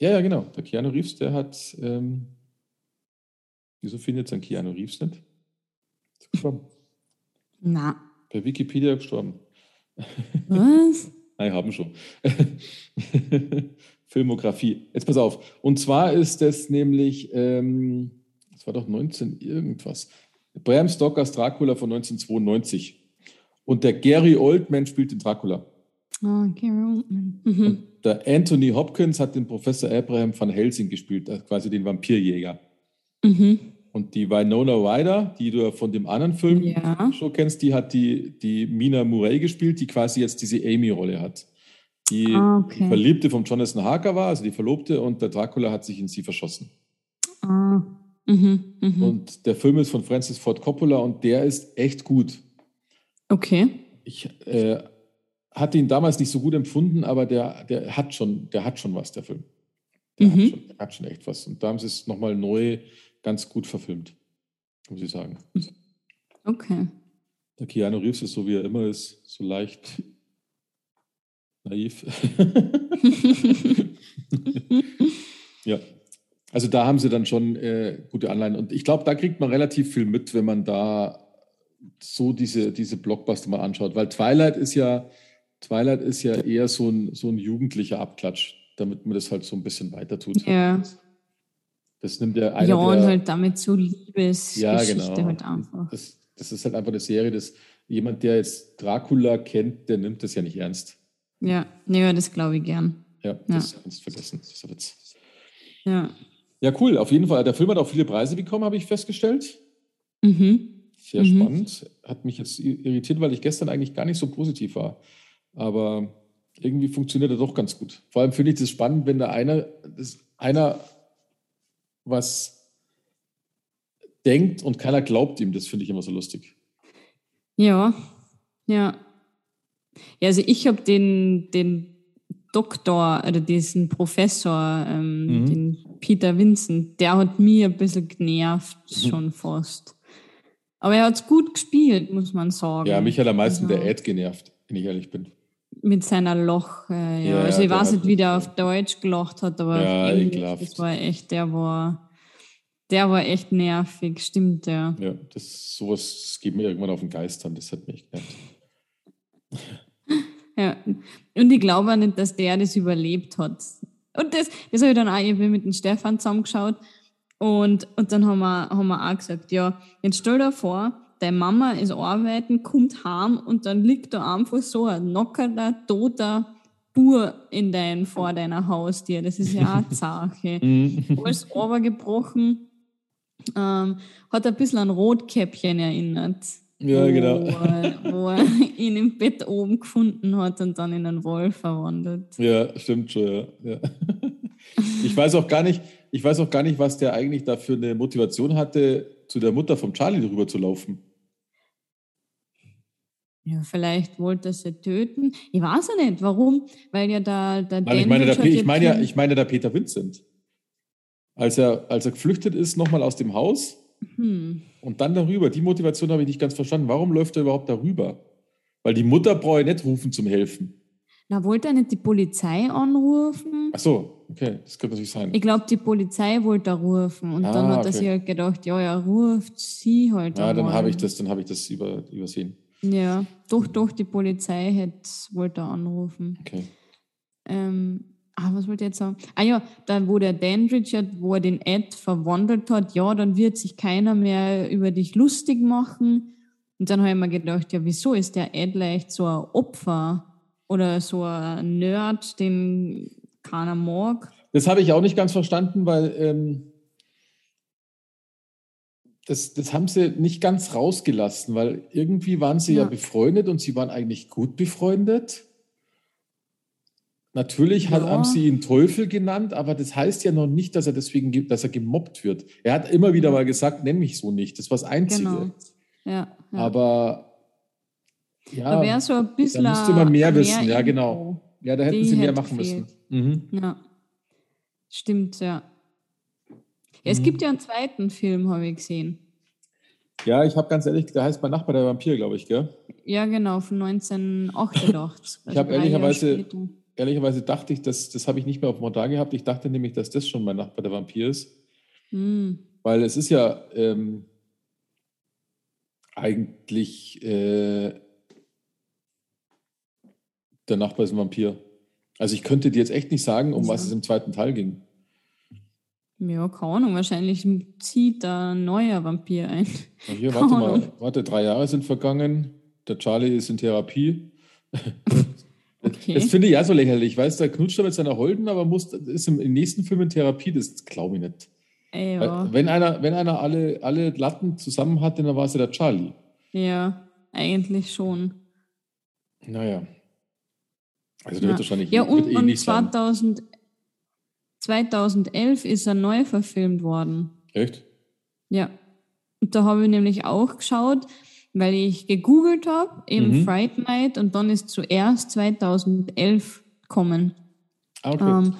Ja, ja, genau. Der Keanu Reeves, der hat. Ähm, wieso findet es ein Keanu Reeves nicht? Ist gestorben. Na. Bei Wikipedia gestorben. Was? [LAUGHS] Nein, haben schon. [LAUGHS] Filmografie. Jetzt pass auf. Und zwar ist es nämlich, ähm, das war doch 19 irgendwas. Bram Stokers Dracula von 1992. Und der Gary Oldman spielt den Dracula. Oh, Gary Oldman. Mhm. Der Anthony Hopkins hat den Professor Abraham van Helsing gespielt, also quasi den Vampirjäger. Mhm. Und die Winona Ryder, die du von dem anderen Film ja. schon kennst, die hat die, die Mina Murray gespielt, die quasi jetzt diese Amy-Rolle hat. Die, ah, okay. die Verliebte von Jonathan Harker war, also die Verlobte, und der Dracula hat sich in sie verschossen. Ah. Mhm, mh. Und der Film ist von Francis Ford Coppola und der ist echt gut. Okay. Ich äh, hatte ihn damals nicht so gut empfunden, aber der, der, hat, schon, der hat schon was, der Film. Der, mhm. hat, schon, der hat schon echt was. Und da haben sie es nochmal neu ganz gut verfilmt, muss ich sagen. Okay. Der Keanu Reeves ist so, wie er immer ist, so leicht naiv. [LAUGHS] ja. Also da haben sie dann schon äh, gute Anleihen. Und ich glaube, da kriegt man relativ viel mit, wenn man da so diese, diese Blockbuster mal anschaut. Weil Twilight ist ja, Twilight ist ja eher so ein, so ein jugendlicher Abklatsch, damit man das halt so ein bisschen weiter tut. Ja. Das nimmt ja einer Ja, und halt damit so Liebesgeschichte ja, genau. halt einfach. Das, das ist halt einfach eine Serie, dass jemand, der jetzt Dracula kennt, der nimmt das ja nicht ernst. Ja, nee, das glaube ich gern. Ja, das ja. kannst du vergessen. Das ist ein Witz. Ja. Ja, cool. Auf jeden Fall. Der Film hat auch viele Preise bekommen, habe ich festgestellt. Mhm. Sehr mhm. spannend. Hat mich jetzt irritiert, weil ich gestern eigentlich gar nicht so positiv war. Aber irgendwie funktioniert er doch ganz gut. Vor allem finde ich das spannend, wenn da einer, das, einer was denkt und keiner glaubt ihm. Das finde ich immer so lustig. Ja, ja. Ja, also ich habe den, den Doktor oder diesen Professor, ähm, mhm. den Peter Vincent, der hat mir ein bisschen genervt, mhm. schon fast. Aber er hat es gut gespielt, muss man sagen. Ja, mich hat am meisten also, der Ed genervt, wenn ich ehrlich bin. Mit seiner Loch, äh, ja. ja. Also ich weiß nicht, wie der auf Deutsch gelacht hat, aber ja, Englisch, das war echt, der war, der war echt nervig, stimmt, ja. Ja, das sowas das geht mir irgendwann auf den Geist an, das hat mich genervt. [LAUGHS] ja, und ich glaube auch nicht, dass der das überlebt hat. Und das, das habe ich dann auch mit dem Stefan zusammengeschaut. Und, und dann haben wir, haben wir auch gesagt, ja, jetzt stell dir vor, deine Mama ist arbeiten, kommt heim und dann liegt da einfach so ein knockerter, toter Bur in dein, vor deiner Haustür. Das ist ja auch eine [LAUGHS] Sache. Mhm. Alles gebrochen, ähm, hat ein bisschen an Rotkäppchen erinnert. Ja, genau. Wo, er, wo er [LAUGHS] ihn im Bett oben gefunden hat und dann in einen Wolf verwandelt. Ja, stimmt schon, ja. ja. [LAUGHS] Ich weiß auch gar nicht, ich weiß auch gar nicht, was der eigentlich da für eine Motivation hatte, zu der Mutter vom Charlie rüber zu laufen. Ja, vielleicht wollte er sie töten. Ich weiß ja nicht, warum, weil ja da der Nein, ich meine, der, ich meine ja, ich meine der Peter Vincent. Als er, als er geflüchtet ist, nochmal aus dem Haus hm. und dann darüber. Die Motivation habe ich nicht ganz verstanden. Warum läuft er überhaupt darüber? Weil die Mutter brauche nicht rufen zum Helfen. Na, wollte er nicht die Polizei anrufen? Ach so, okay, das könnte natürlich sein. Ich glaube, die Polizei wollte er rufen und ah, dann hat okay. er sich halt gedacht, ja, er ruft sie halt. Ja, dann habe ich das, dann habe ich das über, übersehen. Ja, doch, doch, die Polizei hätte wollte er anrufen. Okay. Ähm, ah, was wollte ich jetzt sagen? Ah ja, dann wo der Dan Richard, wo er den Ed verwandelt hat, ja, dann wird sich keiner mehr über dich lustig machen. Und dann habe ich mir gedacht, ja, wieso ist der Ed leicht so ein Opfer? Oder so ein Nerd, den keiner mag. Das habe ich auch nicht ganz verstanden, weil ähm, das, das haben sie nicht ganz rausgelassen, weil irgendwie waren sie ja. ja befreundet und sie waren eigentlich gut befreundet. Natürlich ja. haben sie ihn Teufel genannt, aber das heißt ja noch nicht, dass er deswegen, dass er gemobbt wird. Er hat immer wieder mal gesagt, nenn mich so nicht. Das war das Einzige. Genau. Ja, ja. Aber ja, da so ein bisschen. Da müsste man mehr, mehr wissen, Info. ja, genau. Ja, da hätten sie mehr machen müssen. Mhm. Ja. Stimmt, ja. Ja es mhm. gibt ja einen zweiten Film, habe ich gesehen. Ja, ich habe ganz ehrlich, der heißt mein Nachbar der Vampir, glaube ich, gell? Ja, genau, von 1988. ich habe ehrlicherweise, ehrlicherweise dachte ich, dass, das habe ich nicht mehr auf Montage gehabt. Ich dachte nämlich, dass das schon mein Nachbar der Vampir ist. Mhm. Weil es ist ja ähm, eigentlich äh, der Nachbar ist ein Vampir. Also ich könnte dir jetzt echt nicht sagen, um ja. was es im zweiten Teil ging. Ja, keine Ahnung. Wahrscheinlich zieht da ein neuer Vampir ein. Ja, hier, warte mal. Warte, drei Jahre sind vergangen. Der Charlie ist in Therapie. [LAUGHS] Okay. Das finde ich ja so lächerlich. Weißt du, der knutscht da mit seiner Holden, aber muss, ist im, im nächsten Film in Therapie. Das glaube ich nicht. Ja. Wenn einer, wenn einer alle, alle Latten zusammen hat, dann war es ja der Charlie. Ja, eigentlich schon. Naja. Also der ja. wird wahrscheinlich ja, und, eh und 2000, 2011 ist er neu verfilmt worden. Echt? Ja. Und da habe ich nämlich auch geschaut, weil ich gegoogelt habe, eben mhm. Fright Night, und dann ist zuerst 2011 gekommen. Ah, okay. Ähm,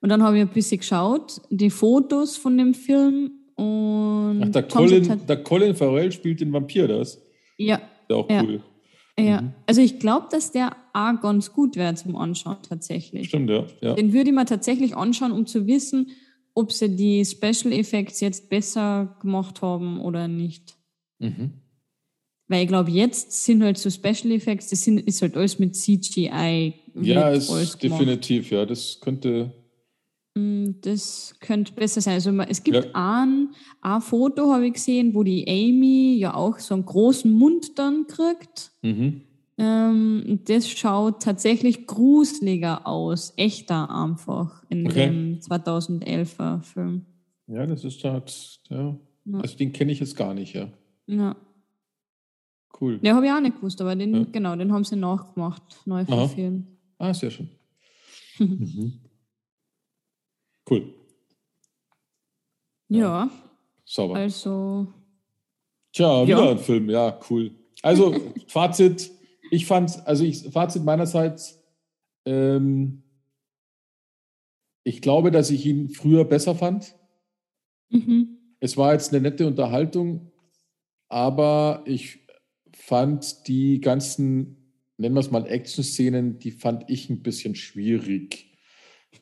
und dann habe ich ein bisschen geschaut, die Fotos von dem Film und. Ach, der Colin, der Colin Farrell spielt den Vampir, das? Ja. Ist auch ja. cool. Ja, mhm. also ich glaube, dass der auch ganz gut wäre zum Anschauen tatsächlich. Stimmt, ja. ja. Den würde ich mir tatsächlich anschauen, um zu wissen, ob sie die Special Effects jetzt besser gemacht haben oder nicht. Mhm. Weil ich glaube, jetzt sind halt so Special Effects, das sind, ist halt alles mit CGI. Ja, ist definitiv, ja. Das könnte. Mm, das könnte besser sein. Also es gibt ja. ein, ein Foto, habe ich gesehen, wo die Amy ja auch so einen großen Mund dann kriegt. Mhm. Ähm, das schaut tatsächlich gruseliger aus, echter einfach in okay. dem 2011er Film. Ja, das ist halt, ja. ja. Also den kenne ich jetzt gar nicht, ja. Ja. Cool. Den habe ich auch nicht gewusst, aber den, ja. genau, den haben sie nachgemacht, neu verfilmt. Ah, sehr schön. [LAUGHS] mhm. Cool. Ja. ja. Sauber. Also. Tja, wieder ja. ein Film, ja, cool. Also, [LAUGHS] Fazit, ich fand, also ich, Fazit meinerseits, ähm, ich glaube, dass ich ihn früher besser fand. Mhm. Es war jetzt eine nette Unterhaltung, aber ich fand die ganzen, nennen wir es mal Action-Szenen, die fand ich ein bisschen schwierig.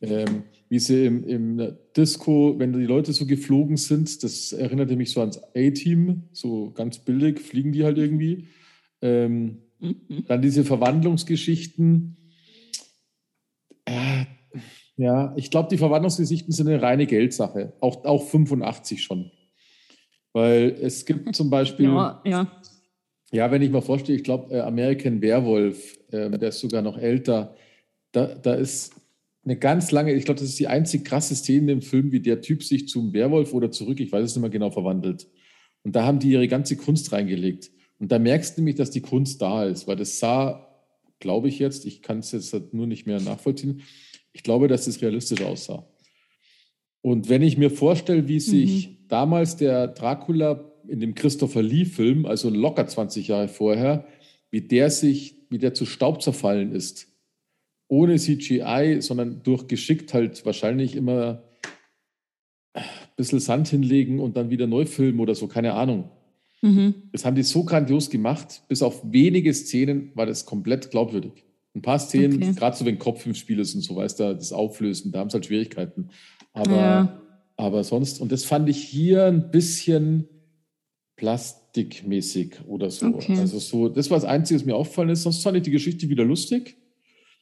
Ähm, wie sie im, im Disco, wenn die Leute so geflogen sind, das erinnerte mich so ans A-Team, so ganz billig fliegen die halt irgendwie. Ähm, mhm. Dann diese Verwandlungsgeschichten. Äh, ja, ich glaube, die Verwandlungsgeschichten sind eine reine Geldsache. Auch, auch 85 schon. Weil es gibt [LAUGHS] zum Beispiel. Ja, ja. ja wenn ich mal vorstelle, ich glaube, äh, American Werewolf, äh, der ist sogar noch älter, da, da ist eine ganz lange, ich glaube, das ist die einzig krasse Szene im Film, wie der Typ sich zum Werwolf oder zurück, ich weiß es nicht mehr genau, verwandelt. Und da haben die ihre ganze Kunst reingelegt. Und da merkst du nämlich, dass die Kunst da ist, weil das sah, glaube ich jetzt, ich kann es jetzt halt nur nicht mehr nachvollziehen, ich glaube, dass das realistisch aussah. Und wenn ich mir vorstelle, wie sich mhm. damals der Dracula in dem Christopher Lee-Film, also locker 20 Jahre vorher, wie der sich, wie der zu Staub zerfallen ist, ohne CGI, sondern durch geschickt halt wahrscheinlich immer ein bisschen Sand hinlegen und dann wieder neu filmen oder so, keine Ahnung. Mhm. Das haben die so grandios gemacht, bis auf wenige Szenen war das komplett glaubwürdig. Ein paar Szenen, okay. gerade so wenn Kopf im Spiel ist und so, weißt du, das Auflösen, da haben sie halt Schwierigkeiten. Aber, ja. aber sonst, und das fand ich hier ein bisschen plastikmäßig oder so. Okay. Also so, das war das Einzige, was mir aufgefallen ist. Sonst fand ich die Geschichte wieder lustig.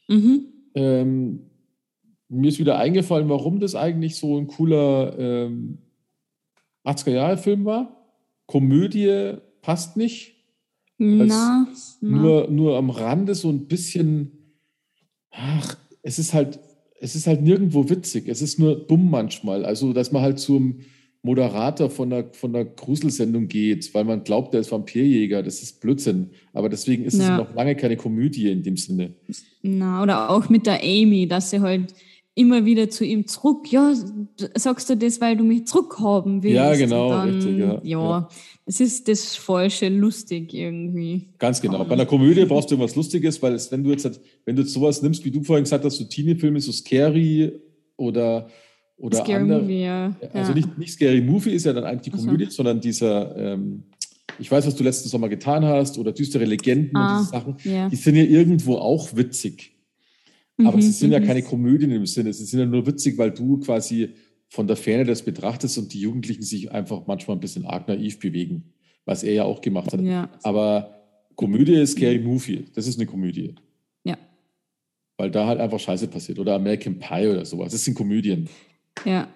Mhm. Ähm, mir ist wieder eingefallen, warum das eigentlich so ein cooler ähm, 80er-Jahre-Film war. Komödie passt nicht. Na, Nur, nur am Rande so ein bisschen, ach, es ist halt, es ist halt nirgendwo witzig. Es ist nur dumm manchmal. Also, dass man halt zum Moderator von der, von der Gruselsendung geht, weil man glaubt, er ist Vampirjäger. Das ist Blödsinn. Aber deswegen ist ja. es noch lange keine Komödie in dem Sinne. Na, oder auch mit der Amy, dass sie halt immer wieder zu ihm zurück, ja, sagst du das, weil du mich zurückhaben willst? Ja, genau, dann, richtig, ja. Ja, es ist das falsche lustig irgendwie. Ganz genau. Bei einer Komödie brauchst du irgendwas Lustiges, weil es, wenn du jetzt, wenn du jetzt sowas nimmst, wie du vorhin gesagt hast, so Teenie-Filme, so Scary oder oder Scary andere, Movie, ja. Also ja. Nicht, nicht Scary Movie ist ja dann eigentlich die Komödie, so. sondern dieser, ähm, ich weiß, was du letzten Sommer getan hast oder düstere Legenden ah, und diese Sachen, yeah. die sind ja irgendwo auch witzig. Aber mhm, sie sind ja mhm. keine Komödien im Sinne, sie sind ja nur witzig, weil du quasi von der Ferne das betrachtest und die Jugendlichen sich einfach manchmal ein bisschen arg naiv bewegen, was er ja auch gemacht hat. Ja. Aber Komödie ist Scary Movie, das ist eine Komödie. Ja. Weil da halt einfach Scheiße passiert. Oder American Pie oder sowas. Das sind Komödien. Ja.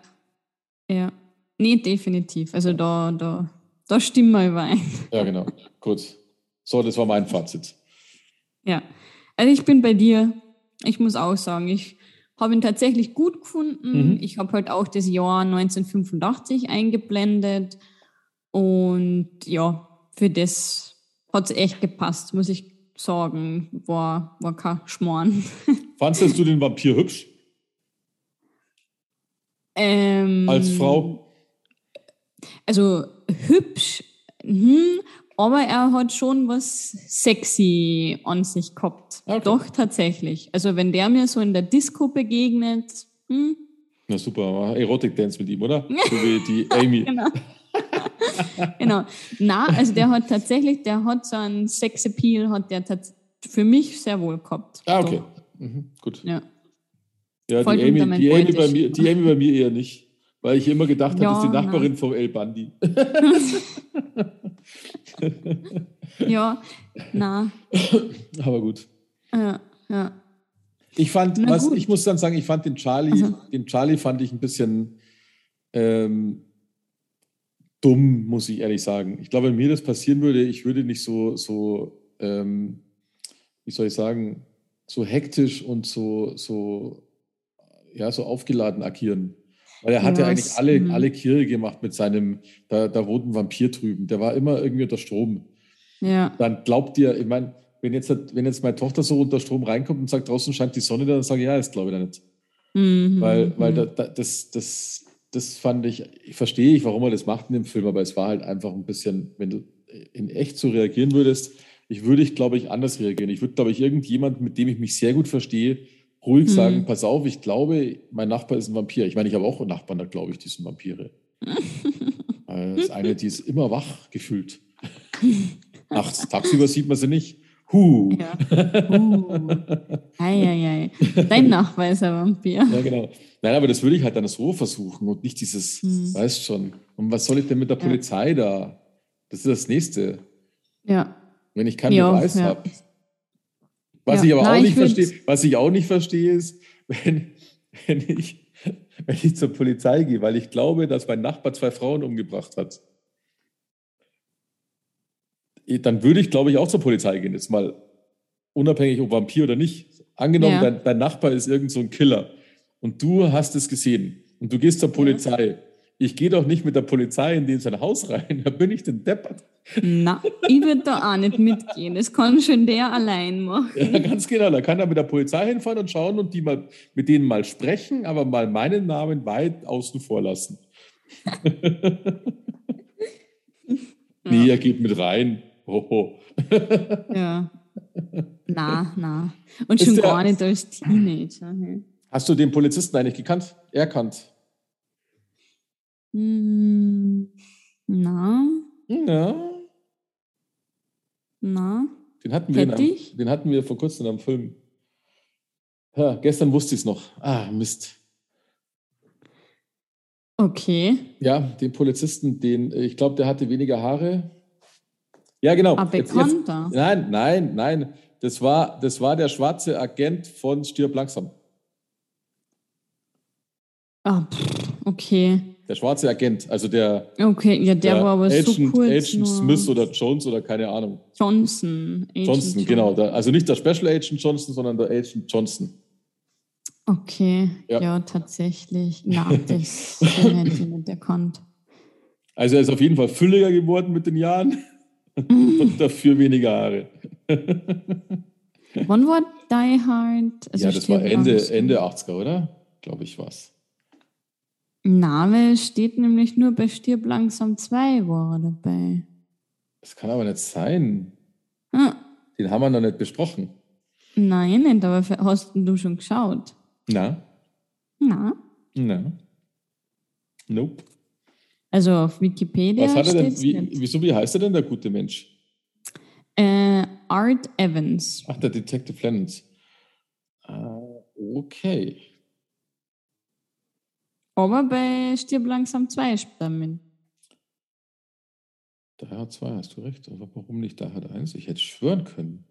Ja. Nee, definitiv. Also da, da, da stimmen wir überein. Ja, genau. Gut. So, das war mein Fazit. Ja. Also ich bin bei dir. Ich muss auch sagen, ich habe ihn tatsächlich gut gefunden. Mhm. Ich habe halt auch das Jahr 1985 eingeblendet. Und ja, für das hat es echt gepasst, muss ich sagen. War, war kein Schmarrn. Fandest du den Vampir hübsch? Ähm, Als Frau? Also hübsch, hm, aber er hat schon was sexy an sich gehabt. Okay. Doch, tatsächlich. Also wenn der mir so in der Disco begegnet, hm. Na super, Erotik-Dance mit ihm, oder? So wie die [LAUGHS] Amy. genau. genau. Na, also der hat tatsächlich, der hat so einen Sex-Appeal, hat der für mich sehr wohl gehabt. Ah, okay. Mhm, gut. Ja. Ja, die Amy, die, Amy bei mir, die Amy bei mir eher nicht. Weil ich immer gedacht habe, ja, das ist die Nachbarin na. vom El Bandi. [LAUGHS] ja, na. [LAUGHS] Aber gut. Ja, ja. Ich fand, was, ich muss dann sagen, ich fand den Charlie, also. den Charlie fand ich ein bisschen ähm, dumm, muss ich ehrlich sagen. Ich glaube, wenn mir das passieren würde, ich würde nicht so, so ähm, wie soll ich sagen, so hektisch und so, so ja, so aufgeladen agieren. Weil er hat ja, ja eigentlich alle, mh. alle Kirche gemacht mit seinem, da, da wohnt ein Vampir drüben. Der war immer irgendwie unter Strom. Ja. Dann glaubt ihr, ich meine, wenn jetzt, wenn jetzt meine Tochter so unter Strom reinkommt und sagt, draußen scheint die Sonne, dann sage ich, ja, das glaube ich da nicht. Mhm. Weil, weil mhm. da, da, das, das, das fand ich, ich verstehe ich, warum er das macht in dem Film, aber es war halt einfach ein bisschen, wenn du in echt so reagieren würdest, ich würde ich, glaube ich, anders reagieren. Ich würde, glaube ich, irgendjemand, mit dem ich mich sehr gut verstehe, ruhig mhm. sagen, pass auf, ich glaube, mein Nachbar ist ein Vampir. Ich meine, ich habe auch Nachbarn, da glaube ich, die sind Vampire. [LAUGHS] das eine, die ist immer wach gefühlt. [LAUGHS] Nachts, tagsüber sieht man sie nicht. Huh. Ja. Uh. Ei, ei, ei. Dein [LAUGHS] Nachbar ist ein Vampir. Ja, genau. Nein, aber das würde ich halt dann so versuchen und nicht dieses, hm. weißt schon. Und was soll ich denn mit der Polizei ja. da? Das ist das Nächste. Ja. Wenn ich keinen ja, Beweis ja. habe. Was ich aber Nein, auch nicht verstehe, was ich auch nicht verstehe, ist, wenn, wenn, ich, wenn ich zur Polizei gehe, weil ich glaube, dass mein Nachbar zwei Frauen umgebracht hat dann würde ich, glaube ich, auch zur Polizei gehen. Jetzt mal unabhängig, ob Vampir oder nicht. Angenommen, ja. dein, dein, Nachbar ist irgend so ein Killer und du hast es gesehen und du gehst zur Polizei. Ich gehe doch nicht mit der Polizei in den sein Haus rein. [LAUGHS] Da bin ich denn deppert. Na, ich würde da auch nicht mitgehen. Das kann schon der allein machen. Ja, ganz genau. Da kann er mit der Polizei hinfahren und schauen und die mal mit denen mal sprechen, aber mal meinen Namen weit außen vor lassen. [LAUGHS] nee, er geht mit rein. Hoho. ja. Na, na. Und schon der, gar nicht als Teenager. Ne? Hast du den Polizisten eigentlich gekannt? Erkannt? Hm, na. Ja. Na. Den hatten, wir einem, den hatten wir vor kurzem am Film. Ja, gestern wusste ich es noch. Ah, Mist. Okay. Ja, den Polizisten, den, ich glaube, der hatte weniger Haare ja, genau. Ah, bekannter. Jetzt, nein, nein, nein. Das war, das war der schwarze Agent von Stirb langsam. Ah, okay. Der schwarze Agent, also der. Okay, ja, der, der war aber Agent, so kurz. Agent Smith oder Jones oder keine Ahnung. Johnson. Agent Johnson, genau. Der, also nicht der Special Agent Johnson, sondern der Agent Johnson. Okay, ja, ja tatsächlich. Na, das [LAUGHS] hätte ich nicht erkannt. Also er ist auf jeden Fall fülliger geworden mit den Jahren. [LAUGHS] und dafür weniger Haare. Wann war Die Hard? Also ja, das war Ende, Ende 80er, oder? Glaube ich, was. Name steht nämlich nur bei Stirb langsam 2 war er dabei. Das kann aber nicht sein. Ah. Den haben wir noch nicht besprochen. Nein, nicht, aber hast du schon geschaut? Na. Na. Na. Nope. Also auf Wikipedia. Was hat er denn, wie, wieso, wie heißt er denn, der gute Mensch? Äh, Art Evans. Ach, der Detective Lennox. Uh, okay. Aber bei Stirb langsam 2 spielt Daher 2 hast du recht. Aber warum nicht Daher 1? Ich hätte schwören können.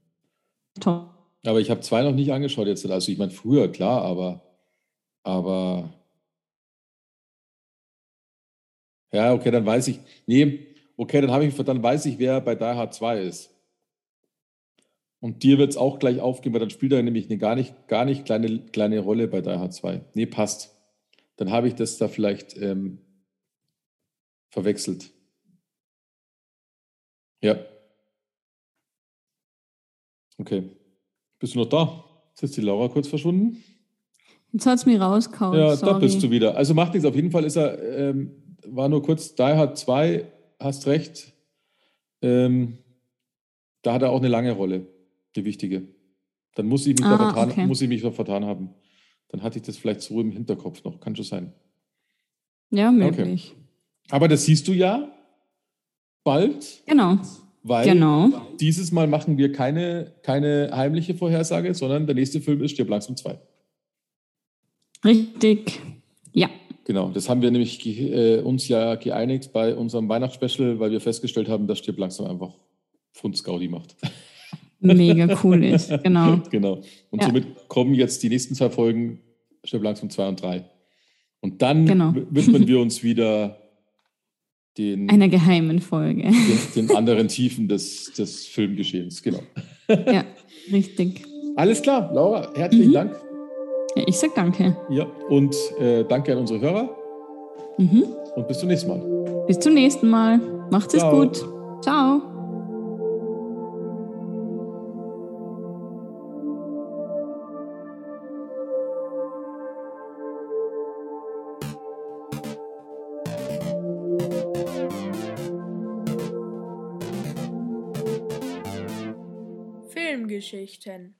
Toll. Aber ich habe 2 noch nicht angeschaut jetzt. Also ich meine früher, klar, aber, aber Ja, okay, dann weiß ich. Nee, okay, dann habe ich, dann weiß ich, wer bei Die Hard 2 ist. Und dir wird es auch gleich aufgehen, weil dann spielt er nämlich eine gar nicht, gar nicht kleine, kleine Rolle bei Die Hard 2. Nee, passt. Dann habe ich das da vielleicht ähm, verwechselt. Ja. Okay. Bist du noch da? Jetzt ist die Laura kurz verschwunden. Jetzt hat es mich rausgehauen. Ja, Sorry. da bist du wieder. Also macht nichts. Auf jeden Fall ist er ähm, war nur kurz, Die Hard 2, hast recht. Ähm, da hat er auch eine lange Rolle, die wichtige. Dann muss ich mich, ah, vertan, okay. muss ich mich vertan haben. Dann hatte ich das vielleicht so im Hinterkopf noch. Kann schon sein. Ja, möglich. Okay. Aber das siehst du ja bald. Genau. Weil genau. dieses Mal machen wir keine, keine heimliche Vorhersage, sondern der nächste Film ist Stirb langsam 2. Richtig. Ja. Genau, das haben wir nämlich äh, uns ja geeinigt bei unserem Weihnachtsspecial, weil wir festgestellt haben, dass Stirb langsam einfach Funds Gaudi macht. [LAUGHS] Mega cool ist, [LAUGHS] genau. genau. Und ja. somit kommen jetzt die nächsten zwei Folgen, Stirb langsam 2 und 3. Und dann genau. widmen wir uns [LAUGHS] wieder den, einer geheimen Folge. Den, den anderen Tiefen des, des Filmgeschehens, genau. [LAUGHS] ja, richtig. Alles klar, Laura, herzlichen mhm. Dank ich sag danke. Ja, und äh, danke an unsere Hörer. Mhm. Und bis zum nächsten Mal. Bis zum nächsten Mal. Macht es gut. Ciao. question.